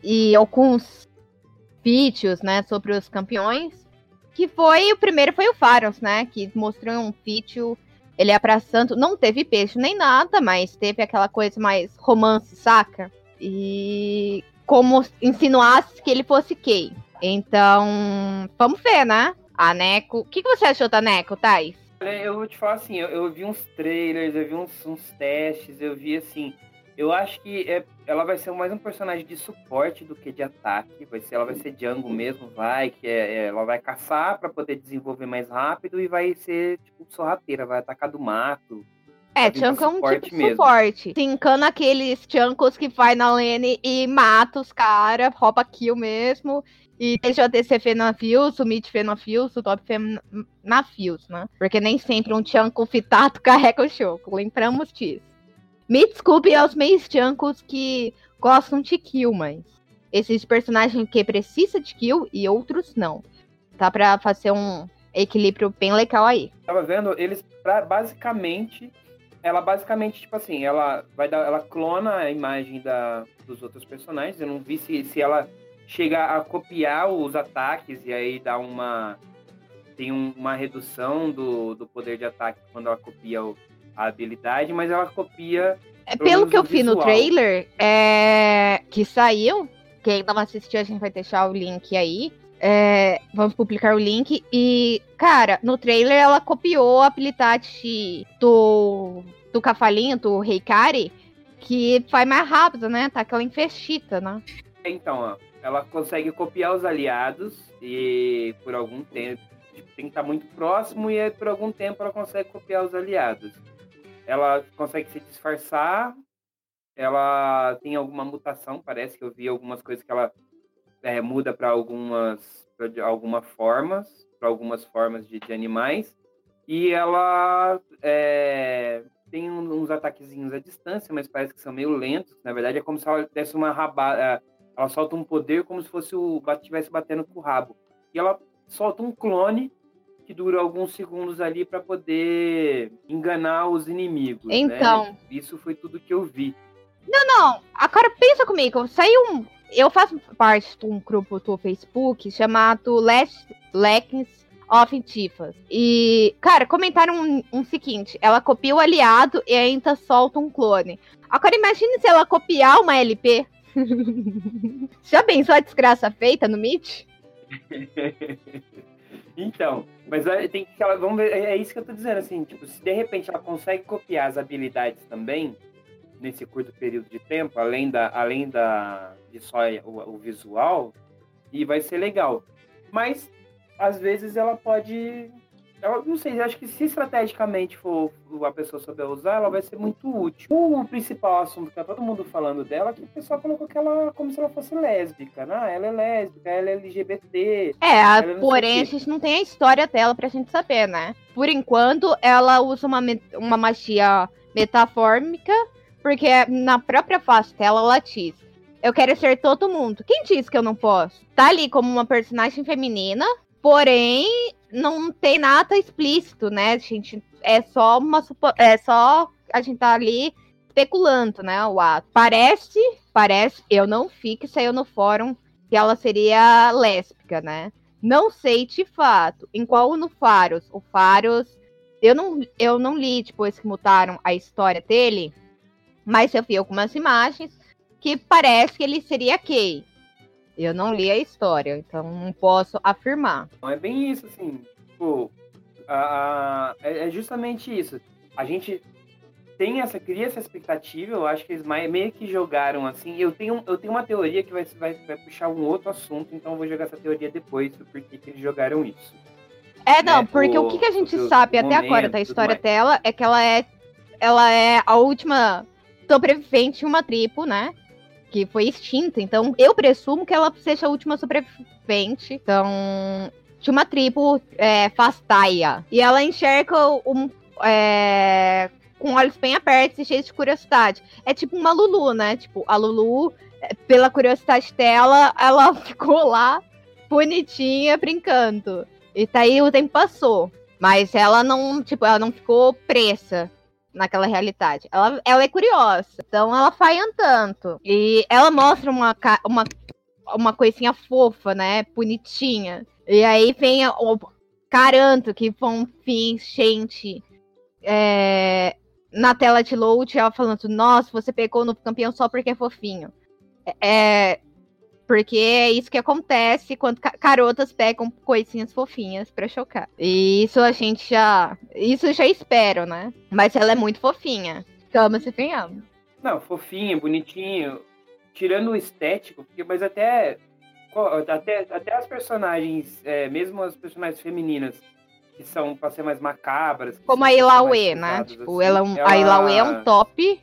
e alguns vídeos, né, sobre os campeões, que foi, o primeiro foi o Faros, né, que mostrou um vídeo, ele abraçando, não teve beijo nem nada, mas teve aquela coisa mais romance, saca? E como insinuasse que ele fosse gay. Então, vamos ver, né? A Neco. O que, que você achou da Neco, Thais? Eu vou te falar assim, eu, eu vi uns trailers, eu vi uns, uns testes, eu vi assim. Eu acho que é, ela vai ser mais um personagem de suporte do que de ataque. Vai ser, ela vai ser jungle mesmo, vai, que é, é, ela vai caçar pra poder desenvolver mais rápido e vai ser tipo sorrateira, vai atacar do mato. É, Chunko é um tipo de mesmo. suporte. Se encana aqueles Chunkos que vai na lane e mata os caras, rouba kill mesmo. E deixa o ADC fê na Fios, o mid o top fê na- na Fios, né? Porque nem sempre um Chunko fitado carrega o Choco, lembramos disso. Me desculpe aos meios Chunkos que gostam de kill, mas esses personagens que precisam de kill e outros não. Tá pra fazer um equilíbrio bem legal aí. tava vendo, eles pra- basicamente. Ela basicamente, tipo assim, ela vai dar. Ela clona a imagem da, dos outros personagens. Eu não vi se, se ela chega a copiar os ataques e aí dá uma. Tem um- uma redução do, do poder de ataque quando ela copia o- a habilidade, mas ela copia. É, Pelo que eu vi no trailer, é... que saiu, quem não assistiu, a gente vai deixar o link aí. É, Vamos publicar o link. E, cara, no trailer ela copiou a habilidade do, do cavalinho, do Reikari, que faz mais rápido, né? Tá aquela infestita, né? Então, ó, ela consegue copiar os aliados e por algum tempo. tipo, tem que estar muito próximo e aí, por algum tempo ela consegue copiar os aliados. Ela consegue se disfarçar. Ela tem alguma mutação, parece que eu vi algumas coisas que ela é, muda para algumas pra algumas formas, para algumas formas de, de animais. E ela é, tem uns ataquezinhos à distância, mas parece que são meio lentos. Na verdade, é como se ela desse uma rabada. Ela solta um poder como se fosse o estivesse batendo com o rabo. E ela solta um clone que dura alguns segundos ali para poder enganar os inimigos. né? Então. Isso foi tudo que eu vi. Não, agora pensa comigo. Saiu um. Eu faço parte de um grupo do Facebook chamado Last Legends of Tifas. E, cara, comentaram um, um seguinte: ela copia o aliado e ainda solta um clone. Agora imagine se ela copiar uma LP. Já pensou a desgraça feita no Meet? Então, mas tem que ela, vamos ver, é é isso que eu tô dizendo assim, tipo, se de repente ela consegue copiar as habilidades também nesse curto período de tempo, além da além da de só o, o visual, e vai ser legal. Mas às vezes ela pode ela, não sei, acho que se estrategicamente for a pessoa souber usar, ela vai ser muito útil. O principal assunto que tá todo mundo falando dela é que o pessoal colocou que ela como se ela fosse lésbica, né? Ela é lésbica, ela é LGBT, É, a- porém a gente não tem a história dela pra gente saber, né? Por enquanto, ela usa uma, uma magia metafórmica, porque na própria face dela ela diz: Eu quero ser todo mundo. Quem diz que eu não posso? Tá ali como uma personagem feminina, porém não tem nada explícito, né? gente é só uma é só a gente tá ali especulando, né? O ato. Parece, parece, eu não vi que saiu no fórum que ela seria lésbica, né? Não sei de fato. Em qual no Faros? O Faros. Eu não, eu não li depois que mutaram a história dele, mas eu vi algumas imagens que parece que ele seria gay. Eu não li a história, então não posso afirmar. É bem isso, assim. Tipo, a, a- é é justamente isso. A gente tem essa, cria essa expectativa, eu acho que eles meio que jogaram assim. Eu tenho, eu tenho uma teoria que vai, vai, vai puxar um outro assunto, então eu vou jogar essa teoria depois do porquê que eles jogaram isso. É, não, né, porque o, o- que, a gente sabe até agora da história dela é que ela é ela é a última sobrevivente de uma tribo, né? Que foi extinta. Então, eu presumo que ela seja a última sobrevivente. Então, de uma tribo é, Fastaia. E ela enxerga um. é, com olhos bem abertos e cheios de curiosidade. É tipo uma Lulu, né? Tipo, a Lulu, é, pela curiosidade dela, ela ficou lá bonitinha, brincando. E daí o tempo passou. Mas ela não, tipo, ela não ficou presa naquela realidade. Ela, ela é curiosa. Então ela vai andando. E ela mostra uma, uma, uma coisinha fofa, né? Bonitinha. E aí vem o Caranto, que vão vir gente é, na tela de load, ela falando, nossa, você pegou no campeão só porque é fofinho. É, porque é isso que acontece quando ca- carotas pegam coisinhas fofinhas pra chocar. E isso a gente já. Isso já espero, né? Mas ela é muito fofinha. Ama-se quem ama. Não, fofinho, bonitinho. Tirando o estético, porque, mas até, até, até as personagens, é, mesmo as personagens femininas, que são pra ser mais macabras. Como a Ilaue, né? Tipo, assim, ela, é um- a Ilaue é um top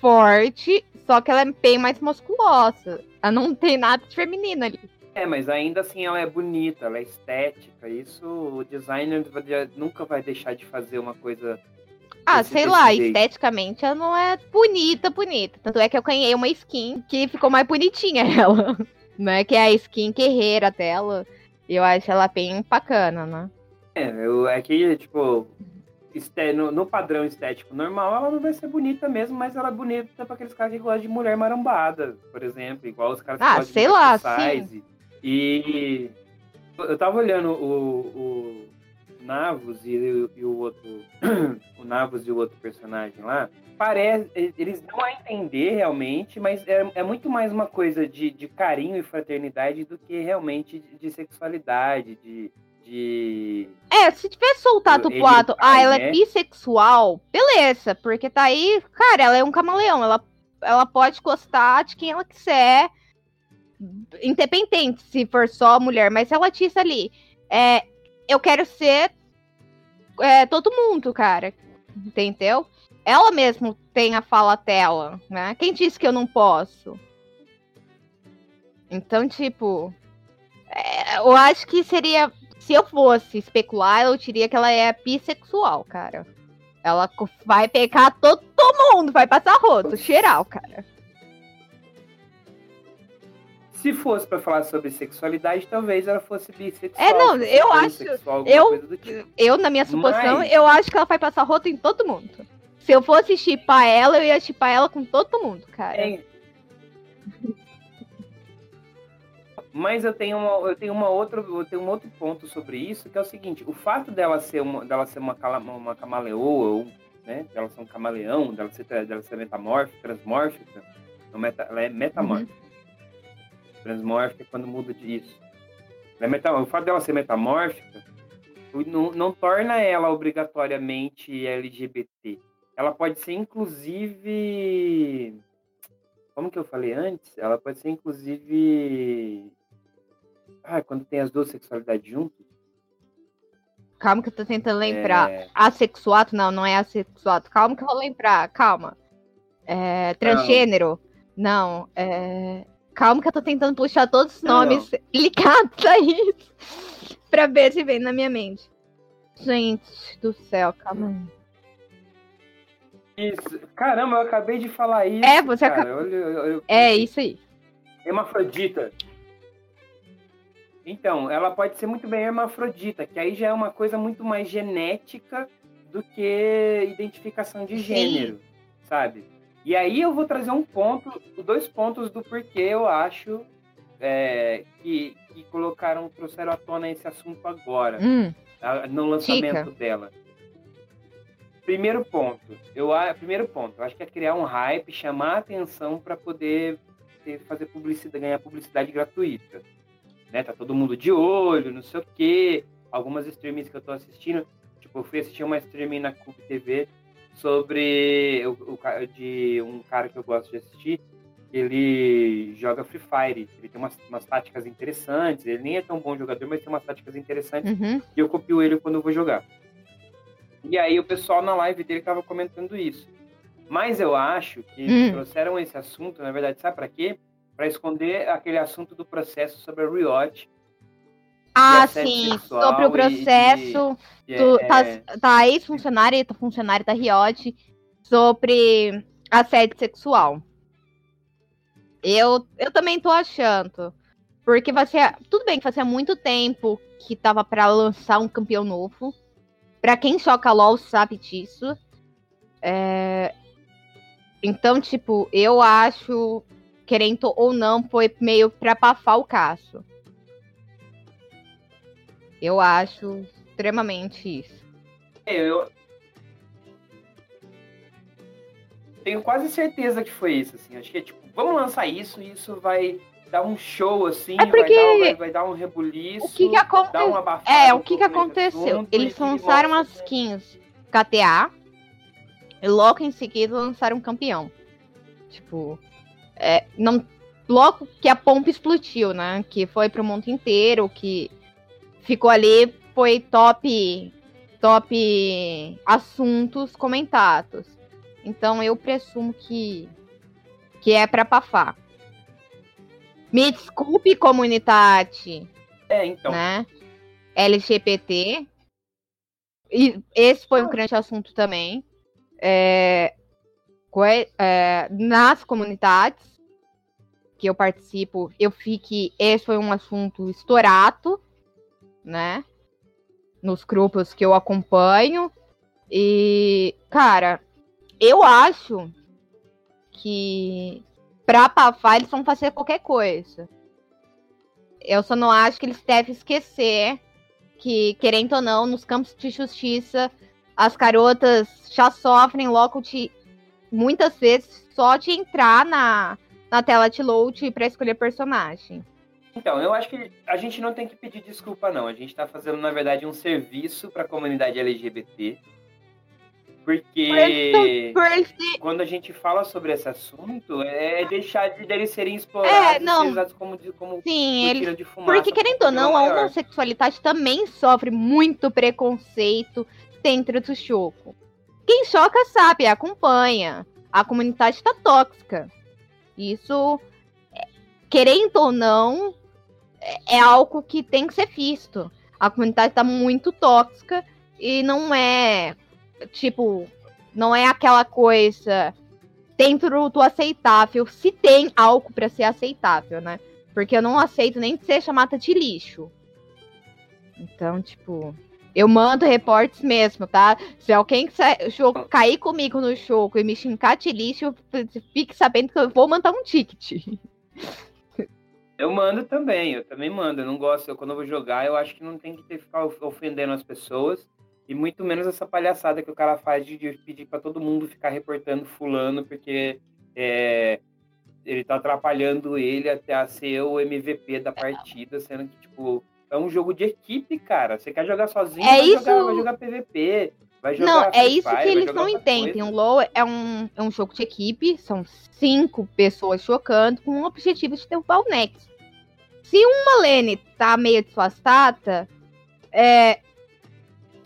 forte, só que ela é bem mais musculosa. Ela não tem nada de feminino ali. É, mas ainda assim ela é bonita, ela é estética. Isso o designer nunca vai deixar de fazer uma coisa. Ah, sei lá, jeito. esteticamente ela não é bonita, bonita. Tanto é que eu ganhei uma skin que ficou mais bonitinha ela. Né? Que é a skin guerreira dela. Eu acho ela bem bacana, né? É, eu, é que, tipo, no, no padrão estético normal, ela não vai ser bonita mesmo, mas ela é bonita pra aqueles caras que gostam de mulher marambada, por exemplo, igual os caras que Ah, gostam sei de lá, size. E eu tava olhando o, o Navos e, o- e o outro. o Navos e o outro personagem lá. Parece, eles dão a entender realmente, mas é, é muito mais uma coisa de, de carinho e fraternidade do que realmente de, de sexualidade, de, de É, se tivesse soltado o boato, ah, ela né? é bissexual, beleza, porque tá aí, cara, ela é um camaleão, ela, ela pode gostar de quem ela quiser, independente se for só mulher, mas ela disse ali, é, eu quero ser é, todo mundo, cara, entendeu? Ela mesmo tem a fala dela, né? Quem disse que eu não posso? Então, tipo, é, eu acho que seria se eu fosse especular, eu diria que ela é bissexual, cara. Ela vai pegar todo mundo, vai passar roto, geral, cara. Se fosse pra falar sobre sexualidade, talvez ela fosse bissexual. É, não, eu acho- eu- tipo. Eu, na minha suposição, Mas- eu acho que ela vai passar roto em todo mundo. Se eu fosse chipar ela, eu ia chipar ela com todo mundo, cara. É. Mas eu tenho, uma, eu tenho uma outra, eu tenho um outro ponto sobre isso, que é o seguinte: o fato dela ser uma, dela ser uma, cala- uma camaleoa, ou, né? Dela ser um camaleão, dela ser, dela ser metamórfica, transmórfica, não meta, ela é metamórfica. Transmórfica é quando muda disso. Ela é meta, o fato dela ser metamórfica não, não torna ela obrigatoriamente LGBT. Ela pode ser, inclusive. Como que eu falei antes? Ela pode ser, inclusive. Ah, quando tem as duas sexualidades juntas. Calma que eu tô tentando lembrar. É, Assexuado? Não, não é assexuado. Calma que eu vou lembrar, calma. É, transgênero? Não. é, Calma que eu tô tentando puxar todos os Não, nomes ligados a isso. pra ver se vem na minha mente. Gente do céu, calma aí. Isso. Caramba, eu acabei de falar isso. É, você acabou- É isso aí. Hermafrodita. Então, ela pode ser muito bem hermafrodita, que aí já é uma coisa muito mais genética do que identificação de Sim. gênero, sabe? E aí eu vou trazer um ponto, dois pontos do porquê eu acho é, que, que colocaram, trouxeram à tona esse assunto agora Hum, no lançamento dela. Primeiro ponto, eu primeiro ponto, eu acho que é criar um hype, chamar a atenção para poder ter- fazer publicidade, ganhar publicidade gratuita, né? Tá todo mundo de olho, não sei o quê. Algumas streamings que eu tô assistindo, tipo, eu fui assistir uma streaming na Cube TV sobre o, o de um cara que eu gosto de assistir. Ele joga Free Fire, ele tem umas, umas táticas interessantes. Ele nem é tão bom jogador, mas tem umas táticas interessantes uhum. e eu copio ele quando eu vou jogar. E aí o pessoal na live dele tava comentando isso. Mas eu acho que Hum. trouxeram esse assunto, na verdade, sabe pra quê? Pra esconder aquele assunto do processo sobre a Riot. Ah, sim. Sobre o e- processo. que do, é- tá, tá ex-funcionário e tá funcionário da Riot sobre assédio sexual. Eu, eu também tô achando. Porque ser. Tudo bem que fazia muito tempo que tava pra lançar um campeão novo. Pra quem joga LOL sabe disso. É, Então, tipo, eu acho, querendo ou não, foi meio pra abafar o caso. Eu acho extremamente isso. É, eu tenho quase certeza que foi isso, assim. Acho que é tipo, vamos lançar isso e isso vai dar um show, assim, É porque vai, dar, vai, vai dar um rebuliço, O que que aconteceu? dar uma abafada É, um o que que aconteceu? assunto Eles lançaram mostra as skins KTA e logo em seguida lançaram um campeão. Tipo, é, não, logo que a pompa explodiu, né? Que foi pro mundo inteiro, que ficou ali, foi top top assuntos comentados. Então eu presumo que que é para pafar. Me desculpe, comunidade. É, então. Né? LGBT. E esse foi um grande assunto também. É, é, nas comunidades que eu participo, eu fiquei. Esse foi um assunto estourado, né? Nos grupos que eu acompanho. E, cara, eu acho que pra pafar eles vão fazer qualquer coisa. Eu só não acho que eles devem esquecer que, querendo ou não, nos campos de justiça, as garotas já sofrem logo de. Muitas vezes só de entrar na, na tela de load para escolher personagem. Então, eu acho que a gente não tem que pedir desculpa, não. A gente tá fazendo, na verdade, um serviço para a comunidade LGBT porque quando a gente fala sobre esse assunto, é deixar de eles serem explorados é, não. e usados como, como Sim, ele... de fumaça. Porque, querendo ou não, a homossexualidade também sofre muito preconceito dentro do choco. Quem choca sabe, acompanha. A comunidade está tóxica. Isso, querendo ou não, é algo que tem que ser visto. A comunidade está muito tóxica e não é tipo, não é aquela coisa dentro do aceitável, se tem algo para ser aceitável, né? Porque eu não aceito nem que seja mata de lixo. Então, tipo, eu mando reportes mesmo, tá? Se alguém cair comigo no jogo e me xingar de lixo, fique sabendo que eu vou mandar um ticket. Eu mando também, eu também mando. Eu não gosto, eu, quando eu vou jogar, eu acho que não tem que ter, ficar ofendendo as pessoas. E muito menos essa palhaçada que o cara faz de, pedir para todo mundo ficar reportando fulano, porque é, ele tá atrapalhando ele até a ser o MVP da partida, sendo que, tipo, é um jogo de equipe, cara. Você quer jogar sozinho, é vai, isso... jogar, vai jogar PVP. Vai jogar não, é isso Fire, que eles não entendem. O LoL é um, é um jogo de equipe, são cinco pessoas chocando com o objetivo de derrubar o Nex. Se uma lane tá meio desfastada, é,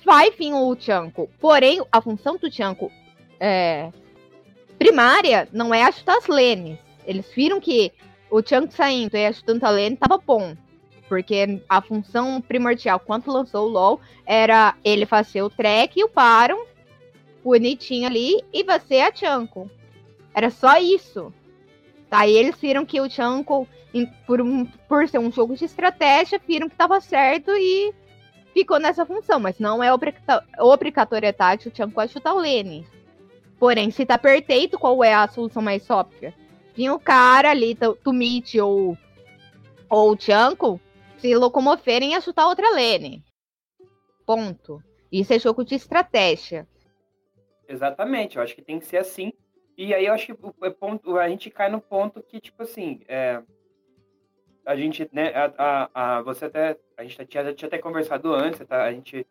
vai vir o Chanco. Porém, a função do Chanco é, primária não é ajudar as lanes. Eles viram que o Chanco saindo e ajudando a lane tava bom. Porque a função primordial, quando lançou o LoL, era ele fazer o track e o param, bonitinho ali, e você a Chanco. Era só isso. Aí eles viram que o Chanco, por, um, por ser um jogo de estratégia, viram que tava certo e ficou nessa função, mas não é obrigatoriedade o Chanko chutar o Lene. Porém, se tá perfeito, qual é a solução mais óbvia? Vinha o cara ali, do Meet ou, ou o Chanko, se locomoverem a chutar outra Lene. Ponto. Isso é jogo de estratégia. Exatamente, eu acho que tem que ser assim. E aí eu acho que o, ponto, a gente cai no ponto que, tipo assim, é, a gente, né, a, a, a, você até, a gente tinha, tinha até conversado antes, tá, a gente,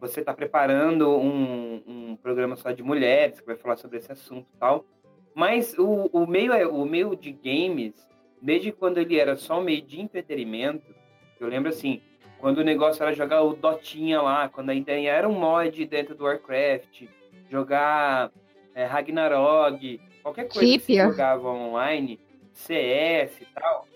você está preparando um, um programa só de mulheres, que vai falar sobre esse assunto e tal, mas o, o, meio, é, o meio de games, desde quando ele era só um meio de entretenimento, eu lembro assim, quando o negócio era jogar o Dotinha lá, quando ainda era um mod dentro do Warcraft, jogar é, Ragnarok, qualquer coisa Típia. que você jogava online, CS e tal,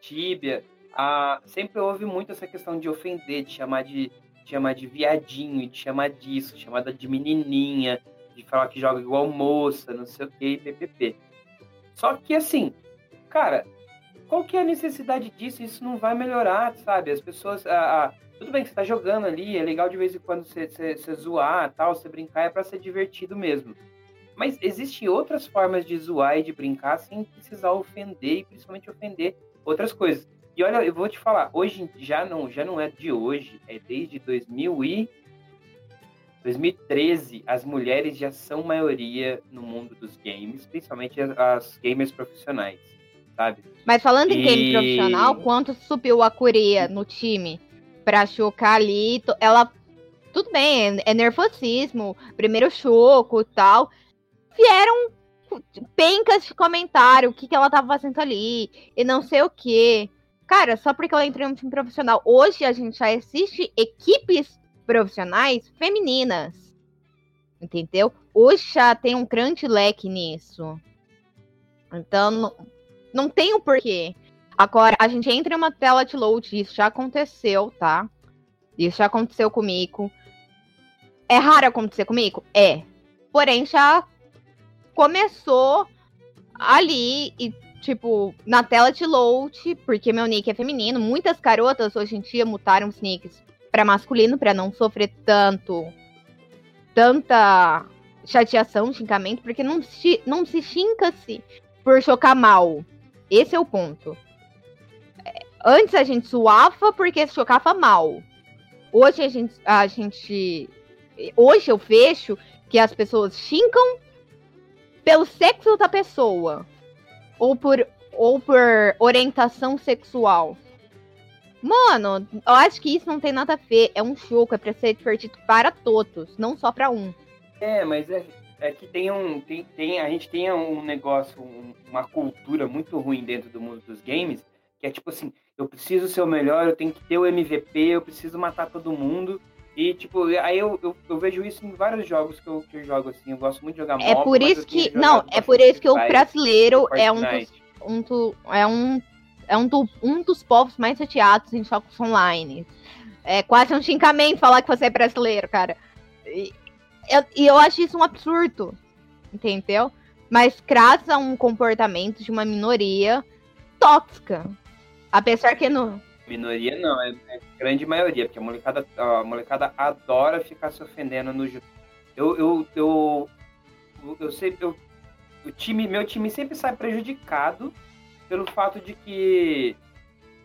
Tíbia, a, sempre houve muito essa questão de ofender, de chamar de, de chamar de viadinho, de chamar disso, chamada de menininha, de falar que joga igual moça, não sei o que, ppp. Só que assim, cara, qual que é a necessidade disso? Isso não vai melhorar, sabe? As pessoas. Tudo bem que você tá jogando ali, é legal de vez em quando você, você, você zoar tal, você brincar, é para ser divertido mesmo. Mas existem outras formas de zoar e de brincar sem precisar ofender, e principalmente ofender outras coisas. E olha, eu vou te falar, hoje já não, já não é de hoje, é desde 2000 e 2013, as mulheres já são maioria no mundo dos games, principalmente as gamers profissionais, sabe? Mas falando e... em game profissional, quanto subiu a Coreia no time pra chocar ali? Ela, tudo bem, é nervosismo, primeiro choco e tal. Vieram pencas de comentário, o que, que ela tava fazendo ali, e não sei o que. Cara, só porque ela entrou em um time profissional. Hoje a gente já assiste equipes profissionais femininas. Entendeu? Hoje já tem um grande leque nisso. Então, não, tem o um porquê. Agora, a gente entra em uma tela de load, isso já aconteceu, tá? Isso já aconteceu comigo. É raro acontecer comigo? É. Porém, já começou ali e, tipo, na tela de load, porque meu nick é feminino, muitas garotas hoje em dia mutaram os nicks para masculino para não sofrer tanto tanta chateação, xingamento, porque não se, não se xinga-se por chocar mal. Esse é o ponto. Antes a gente suava porque chocava mal. Hoje a gente, a gente. Hoje eu vejo que as pessoas xingam pelo sexo da pessoa. Ou por, ou por orientação sexual. Mano, eu acho que isso não tem nada a ver. É um jogo, é pra ser divertido para todos, não só para um. É, mas é, é que tem um. Tem, tem, a gente tem um negócio, um, uma cultura muito ruim dentro do mundo dos games, que é tipo assim, eu preciso ser o melhor, eu tenho que ter o MVP, eu preciso matar todo mundo. E, tipo, aí eu, eu, eu, vejo isso em vários jogos que eu, que eu jogo, assim. Eu gosto muito de jogar É por isso que. Não, é por isso que o brasileiro é um dos, um do, é um é um, do, um dos povos mais chateados em jogos online. É quase um xingamento falar que você é brasileiro, cara. E eu, e eu acho isso um absurdo, entendeu? Mas graças a um comportamento de uma minoria tóxica. Apesar que no. Minoria não, é, é grande maioria, porque a molecada, a molecada adora ficar se ofendendo no jogo. Eu, eu, eu, eu, eu sei, eu, o time, meu time sempre sai prejudicado pelo fato de que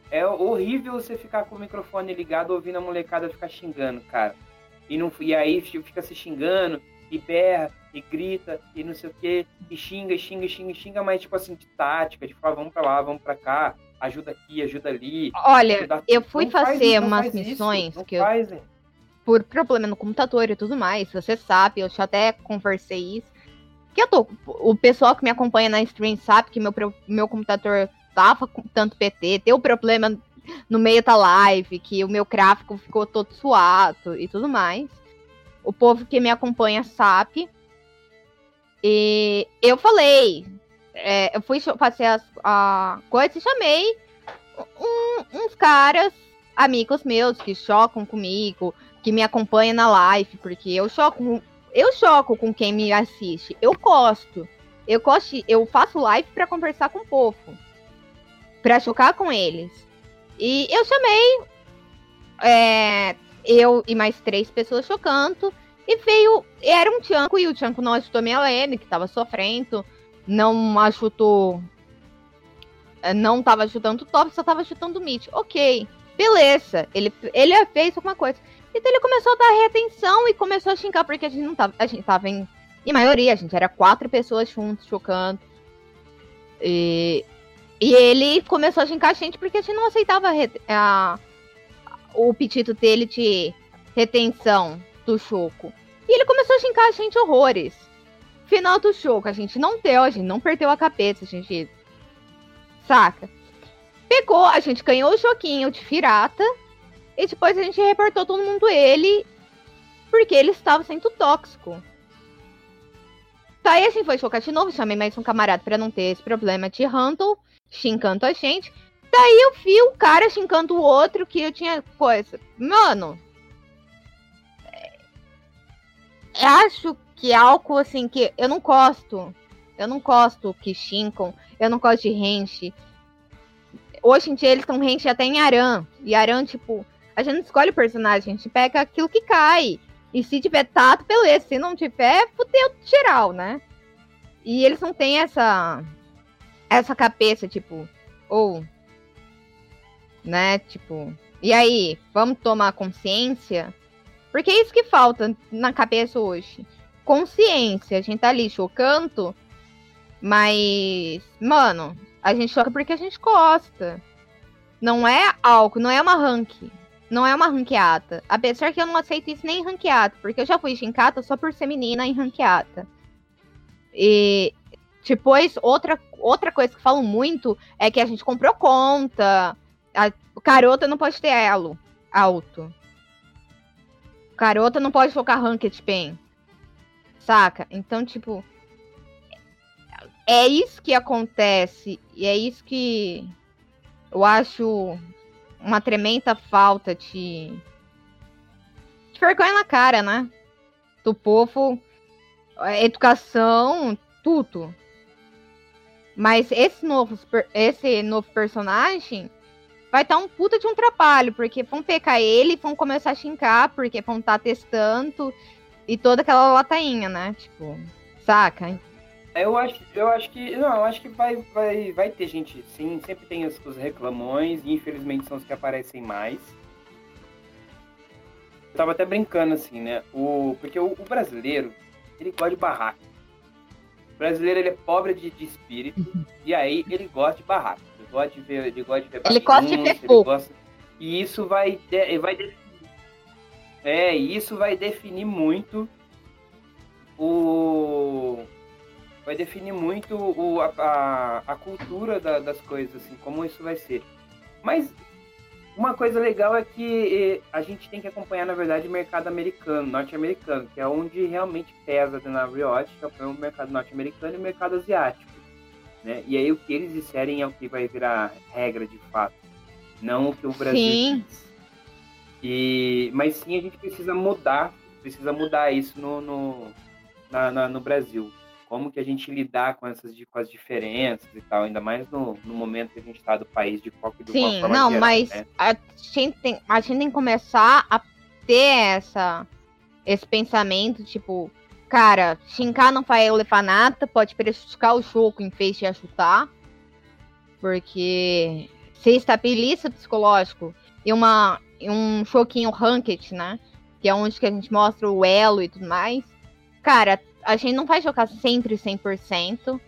é horrível você ficar com o microfone ligado ouvindo a molecada ficar xingando, cara. E, não, e aí fica se xingando, e berra, e grita, e não sei o quê, e xinga, xinga, xinga, xinga, mas tipo assim, de tática, de falar, vamos pra lá, vamos pra cá, ajuda aqui, ajuda ali. Olha, ajuda... eu fui não fazer umas missões isso, que faz, eu, por problema no computador e tudo mais, você sabe, eu já até conversei isso que eu tô. O pessoal que me acompanha na stream sabe que meu, meu computador tava com tanto PT, deu problema no meio da live, que o meu gráfico ficou todo suado e tudo mais. O povo que me acompanha sabe. E eu falei, é, eu fui fazer as a coisas e chamei um, uns caras, amigos meus, que chocam comigo, que me acompanham na live, porque eu choco eu choco com quem me assiste. Eu gosto. Eu gosto, eu faço live para conversar com o povo. Pra chocar com eles. E eu chamei é, eu e mais três pessoas chocando. E veio. Era um Tianco, e o Tianco não ajudou minha Lene, que tava sofrendo. Não ajudou. É, não tava ajudando o top, só tava ajudando o Mitch. Ok. Beleza. Ele, ele fez alguma coisa. Então ele começou a dar retenção e começou a xingar, porque a gente não tava. A gente tava em. Em maioria, a gente era quatro pessoas juntos, chocando. E, e ele começou a xingar a gente porque a gente não aceitava a, o pedido dele de retenção do choco. E ele começou a xingar a gente horrores. Final do choco, a gente não deu, a gente não perdeu a cabeça, a gente. Saca? Pegou, a gente ganhou o choquinho de pirata e depois a gente reportou todo mundo ele, porque ele estava sendo tóxico. E assim foi chocar de novo, chamei mais um camarada para não ter esse problema de handle, xingando a gente. Daí eu vi o cara xingando o outro que eu tinha coisa. Mano. É... Acho que é algo assim que eu não gosto. Eu não gosto que xingam. Eu não gosto de range. Hoje em dia eles estão range até em Aran. E Aran, tipo, a gente não escolhe o personagem, a gente pega aquilo que cai. E se tiver tato, beleza. Se não tiver, fudeu geral, né? E eles não têm essa. Essa cabeça, tipo. Ou. né? Tipo. E aí, vamos tomar consciência? Porque é isso que falta na cabeça hoje. Consciência. A gente tá ali chocando. Mas. Mano, a gente choca porque a gente gosta. Não é algo, não é uma rank. Não é uma ranqueada. Apesar que eu não aceito isso nem em ranqueada, porque eu já fui gincata só por ser menina em ranqueada. E depois, outra, outra coisa que falam muito é que a gente comprou conta. A garota não pode ter elo alto. garota não pode focar Ranked Pen. Saca? Então, tipo. É isso que acontece. E é isso que eu acho uma tremenda falta de. de vergonha na cara, né? Do povo. Educação, tudo. Mas esse novo, esse novo personagem vai estar tá um puta de um trabalho, porque vão pecar ele, vão começar a xingar, porque vão estar tá testando e toda aquela latainha, né? Tipo, saca? Eu acho, eu acho que. Não, eu acho que vai, vai, vai ter gente, sim. Sempre tem os, os reclamões, e infelizmente são os que aparecem mais. Eu tava até brincando, assim, né? O, porque o, o brasileiro, ele gosta de barraco. O brasileiro ele é pobre de, de espírito e aí ele gosta de barraco. Ele gosta de ver, ele gosta de ver Ele gosta de ver fogo. Gosta... E isso vai, vai definir, é, isso vai definir muito o vai definir muito o, a, a, a cultura da, das coisas, assim, como isso vai ser. Mas uma coisa legal é que a gente tem que acompanhar, na verdade, o mercado americano, norte-americano, que é onde realmente pesa na Riot, que é o mercado norte-americano e o mercado asiático. Né? E aí o que eles disserem é o que vai virar regra de fato, não o que o Brasil sim. diz. E, mas sim, a gente precisa mudar, precisa mudar isso no, no, na, na, no Brasil como que a gente lidar com essas com as diferenças e tal, ainda mais no, no momento que a gente está do país de foco do Sim, não, geral, mas né? a, gente tem, a gente tem que começar a ter essa, esse pensamento, tipo, cara, Shinka não vai levar nada, pode prejudicar o jogo em vez de ajudar, porque se estabiliza o psicológico. E uma, um choquinho ranked, né, que é onde que a gente mostra o elo e tudo mais, cara, a gente não vai jogar sempre 100%.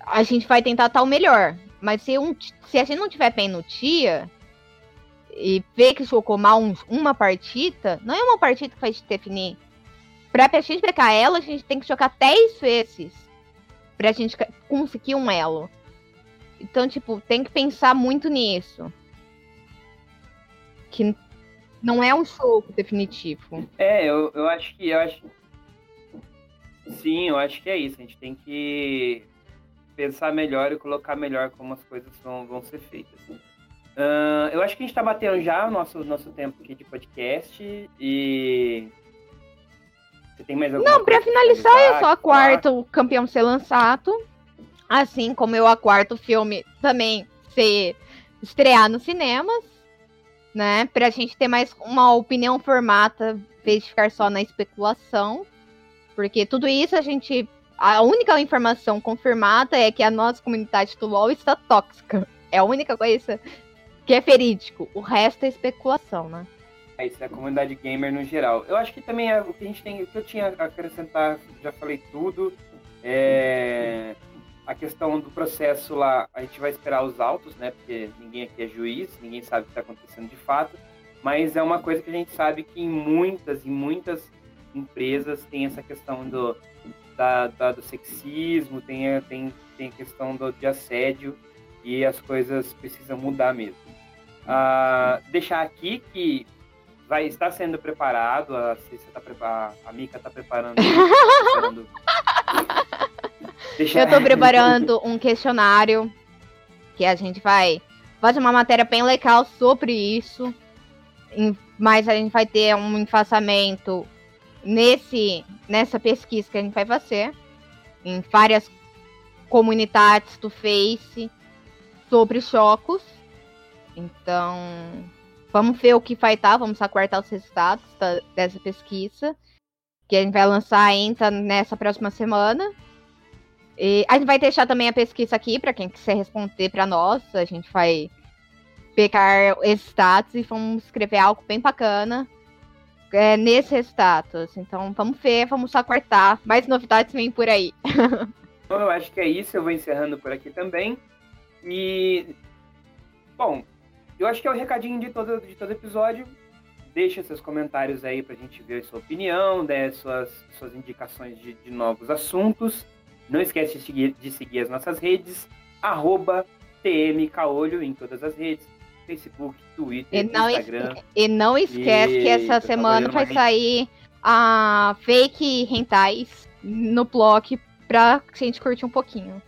A gente vai tentar estar o melhor. Mas se, um, se a gente não tiver bem no dia e ver que jogou mal um, uma partida, não é uma partida que vai te definir. Pra, pra gente pegar ela, a gente tem que jogar 10 vezes pra gente conseguir um elo. Então, tipo, tem que pensar muito nisso. Que não é um jogo definitivo. É, eu, eu acho que eu acho Sim, eu acho que é isso. A gente tem que pensar melhor e colocar melhor como as coisas vão, vão ser feitas. Uh, eu acho que a gente está batendo já o nosso, nosso tempo aqui de podcast e. Você tem mais alguma Não, para finalizar, eu sou a quarto campeão ser lançado. Assim como eu a quarto filme também ser estrear nos cinemas, né? Pra gente ter mais uma opinião formata, em vez de ficar só na especulação. Porque tudo isso a gente. A única informação confirmada é que a nossa comunidade do LoL está tóxica. É a única coisa que é verídico. O resto é especulação, né? É isso, é a comunidade gamer no geral. Eu acho que também é o que a gente tem, o que eu tinha a acrescentar, já falei tudo. É, a questão do processo lá, a gente vai esperar os autos, né? Porque ninguém aqui é juiz, ninguém sabe o que está acontecendo de fato. Mas é uma coisa que a gente sabe que em muitas e muitas empresas tem essa questão do, da, da, do sexismo, tem, tem, tem a questão do, de assédio e as coisas precisam mudar mesmo. Uh, deixar aqui que vai estar sendo preparado, a, tá, a Mika está preparando. preparando deixar... Eu estou preparando um questionário que a gente vai fazer uma matéria bem legal sobre isso. Mas a gente vai ter um enfassamento nesse nessa pesquisa que a gente vai fazer em várias comunidades do Face sobre chocos. Então, vamos ver o que vai estar, vamos aguardar os resultados da, dessa pesquisa, que a gente vai lançar ainda nessa próxima semana. E a gente vai deixar também a pesquisa aqui para quem quiser responder para nós. A gente vai pegar esses dados e vamos escrever algo bem bacana é, nesse status. Então vamos ver, vamos só cortar. Mais novidades vêm por aí. Bom, eu acho que é isso. Eu vou encerrando por aqui também. E. Bom, eu acho que é o recadinho de todo, de todo episódio. Deixa seus comentários aí pra gente ver sua opinião, dê suas, suas indicações de, de novos assuntos. Não esquece de seguir, de seguir as nossas redes, arroba em todas as redes. Facebook, Twitter, E não, es- Instagram. e não esquece que essa semana vai uma sair a fake rentais no blog pra gente curtir um pouquinho.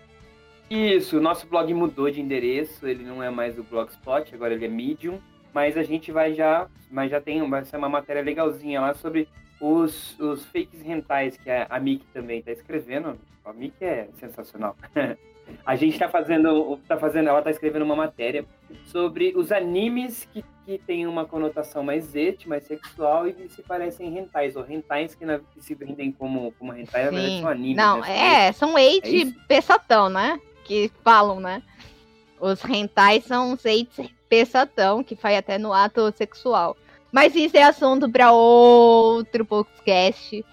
Isso, nosso blog mudou de endereço, ele não é mais o Blogspot, agora ele é Medium, mas a gente vai já, mas já tem vai ser uma matéria legalzinha lá sobre os, os fakes rentais que a, a Miki também tá escrevendo. A Miki é sensacional. a gente tá fazendo, tá fazendo, ela tá escrevendo uma matéria sobre os animes que, que têm uma conotação mais et, mais sexual e que se parecem rentais, ou rentais que, na, que se vendem como, como rentais, na verdade são animes. Não, né? É, são eight É peçatão, né? Que falam, né? Os rentais são os eight peçatão, que faz até no ato sexual. Mas isso é assunto pra outro podcast.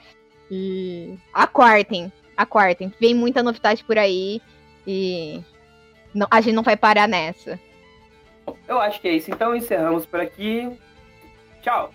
E aguardem, aguardem. Vem muita novidade por aí. E não- a gente não vai parar nessa. Eu acho que é isso. Então encerramos por aqui. Tchau!